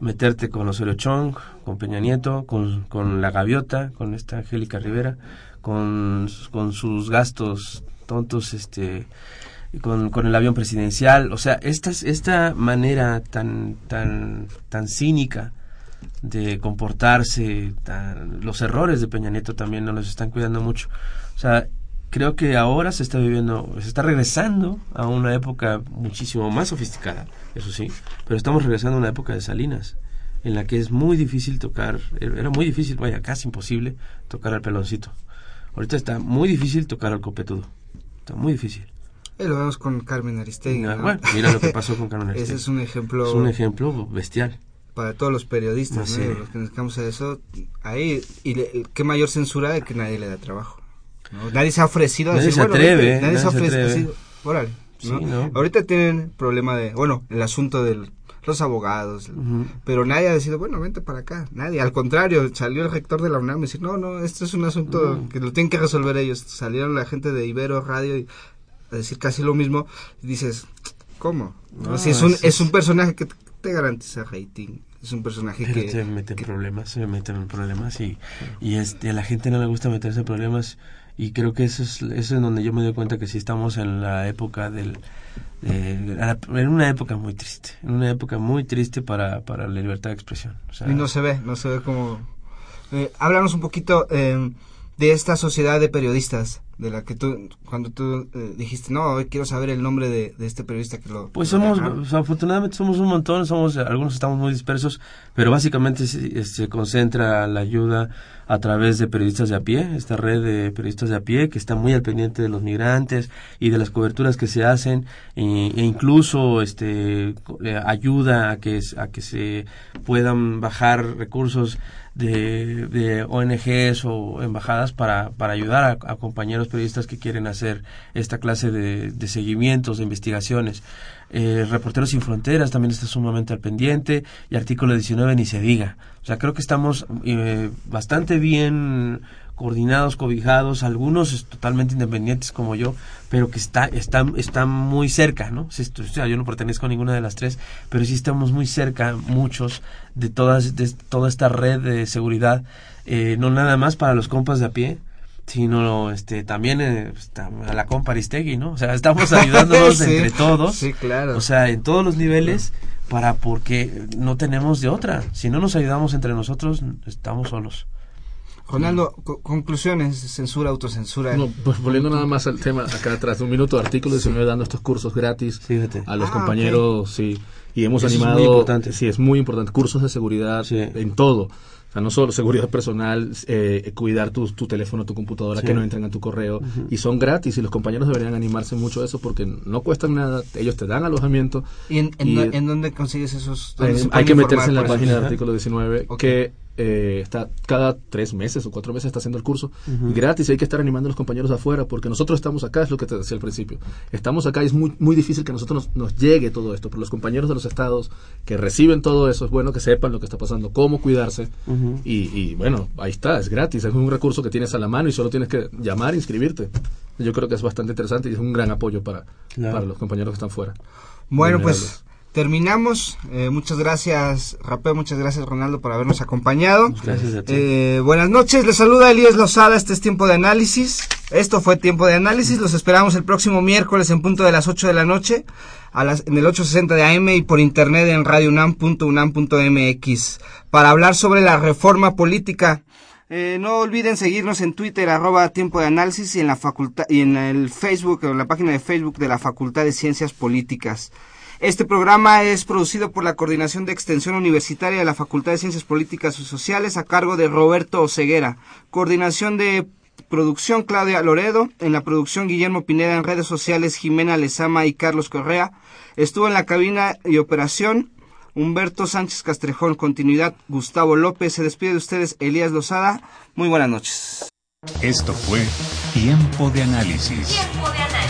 Speaker 4: meterte con Osorio Chong, con Peña Nieto, con, con La Gaviota, con esta Angélica Rivera, con, con sus gastos tontos, este, con, con el avión presidencial, o sea, esta, esta manera tan, tan, tan cínica de comportarse, tan- los errores de Peña Nieto también no los están cuidando mucho. O sea, creo que ahora se está viviendo, se está regresando a una época muchísimo más sofisticada, eso sí, pero estamos regresando a una época de Salinas, en la que es muy difícil tocar, era muy difícil, vaya, casi imposible tocar al peloncito. Ahorita está muy difícil tocar al copetudo. Está muy difícil.
Speaker 2: Eh, lo vemos con Carmen Aristegui.
Speaker 4: Ah,
Speaker 2: ¿no?
Speaker 4: bueno, mira lo que pasó con Carmen Aristegui.
Speaker 2: Ese es un ejemplo.
Speaker 4: Es un ejemplo bestial.
Speaker 2: Para todos los periodistas. ¿no? los que nos dedicamos a eso. Ahí, y le- qué mayor censura de que nadie le da trabajo. ¿No? Nadie se ha ofrecido a
Speaker 4: Nadie
Speaker 2: decir,
Speaker 4: se
Speaker 2: bueno,
Speaker 4: atreve,
Speaker 2: vente, nadie, se ha
Speaker 4: nadie se
Speaker 2: ofrecido.
Speaker 4: atreve.
Speaker 2: así, órale, ¿no?
Speaker 4: Sí, ¿no?
Speaker 2: Ahorita tienen problema de, bueno, el asunto de los abogados, pero nadie ha decidido, bueno, vente para acá. Nadie, al contrario, salió el rector de la UNAM y decir, no, no, esto es un asunto que lo tienen que resolver ellos. Salieron la gente de Ibero Radio y a decir casi lo mismo. Y dices, ¿cómo? Si es un,
Speaker 4: es-
Speaker 2: es un personaje que te- garantiza rating. Es un personaje
Speaker 4: Pero
Speaker 2: que...
Speaker 4: se meten en problemas, se meten en problemas y, y este, a la gente no le gusta meterse en problemas y creo que eso es, eso es donde yo me doy cuenta que sí estamos en la época del... la- en una época muy triste, en una época muy triste para, para la libertad de expresión.
Speaker 2: Y no se ve, no se ve como... Eh, háblanos un poquito eh, de esta sociedad de periodistas, de la que tú, cuando tú eh, dijiste, no, hoy quiero saber el nombre de, de este periodista que lo...
Speaker 4: Pues somos,
Speaker 2: dejaron".
Speaker 4: o sea, afortunadamente somos un montón, somos algunos estamos muy dispersos, pero básicamente se, se concentra la ayuda a través de periodistas de a pie, esta red de periodistas de a pie que está muy al pendiente de los migrantes y de las coberturas que se hacen e, e incluso este eh, ayuda a que a que se puedan bajar recursos de, de ONGs o embajadas para, para ayudar a, a compañeros periodistas que quieren hacer esta clase de, seguimientos, de investigaciones. Eh, Reporteros Sin Fronteras también está sumamente al pendiente y artículo 19 ni se diga. O sea, creo que estamos eh, bastante bien coordinados, cobijados, algunos totalmente independientes como yo, pero que está, están, están muy cerca, ¿no? Si esto- o sea, yo no pertenezco a ninguna de las tres, pero sí estamos muy cerca, muchos, de, todas, de toda esta red de seguridad, eh, no nada más para los compas de a pie, sino este también eh, está a la compa Aristegui, ¿no? O sea, estamos ayudándonos
Speaker 2: Sí,
Speaker 4: entre todos.
Speaker 2: Sí, claro.
Speaker 4: O sea, en todos los niveles para porque no tenemos de otra. Si no nos ayudamos entre nosotros, estamos solos.
Speaker 2: Ronaldo, co- conclusiones, censura, autocensura.
Speaker 3: No, pues volviendo nada más al tema, acá atrás de un minuto de artículo 19 dando estos cursos gratis a los
Speaker 2: Ah,
Speaker 3: compañeros, sí. Y hemos
Speaker 4: Eso es
Speaker 3: animado,
Speaker 4: muy importante.
Speaker 3: sí, es muy importante, cursos de seguridad en todo. O sea, no solo seguridad personal, eh, cuidar tu, tu teléfono, tu computadora,
Speaker 4: Sí.
Speaker 3: que no entren a tu correo.
Speaker 4: Ujú.
Speaker 3: Y son gratis y los compañeros deberían animarse mucho a eso porque no cuestan nada, ellos te dan alojamiento.
Speaker 2: ¿Y en, en,
Speaker 3: y-
Speaker 2: en dónde consigues esos? dónde se
Speaker 3: hay
Speaker 2: pueden
Speaker 3: que meterse en la
Speaker 2: por eso?
Speaker 3: página del artículo 19 que eh, está cada tres meses o cuatro meses está haciendo el curso
Speaker 2: Ujú.
Speaker 3: y gratis hay que estar animando a los compañeros afuera porque nosotros estamos acá es lo que te decía al principio estamos acá y es muy muy difícil que a nosotros nos, nos llegue todo esto pero los compañeros de los estados que reciben todo eso es bueno que sepan lo que está pasando cómo cuidarse
Speaker 4: Ujú.
Speaker 3: y, y, bueno ahí está es gratis es un recurso que tienes a la mano y solo tienes que llamar e inscribirte yo creo que es bastante interesante y es un gran apoyo para,
Speaker 4: Claro.
Speaker 3: para los compañeros que están fuera
Speaker 2: Bueno,
Speaker 3: Vulnerables.
Speaker 2: pues terminamos. Eh, muchas gracias, Rapeo, muchas gracias, Ronaldo, por habernos acompañado.
Speaker 4: Gracias a ti.
Speaker 2: Eh, buenas noches, les saluda Elías Lozada, este es Tiempo de Análisis. Esto fue Tiempo de Análisis, los esperamos el próximo miércoles en punto de las 8 de la noche, a las, en el 860 de AM y por internet en radiounam.unam.mx, para hablar sobre la reforma política. Eh, no olviden seguirnos en Twitter, arroba Tiempo de Análisis, y en la facultad, y en el Facebook, en la página de Facebook de la Facultad de Ciencias Políticas. Este programa es producido por la Coordinación de Extensión Universitaria de la Facultad de Ciencias Políticas y Sociales a cargo de Roberto Oceguera. Coordinación de producción Claudia Loredo. En la producción Guillermo Pineda. En redes sociales Jimena Lezama y Carlos Correa. Estuvo en la cabina y operación Humberto Sánchez Castrejón, continuidad Gustavo López, se despide de ustedes Elías Lozada. Muy buenas noches.
Speaker 6: Esto fue Tiempo de Análisis.
Speaker 7: Tiempo de análisis.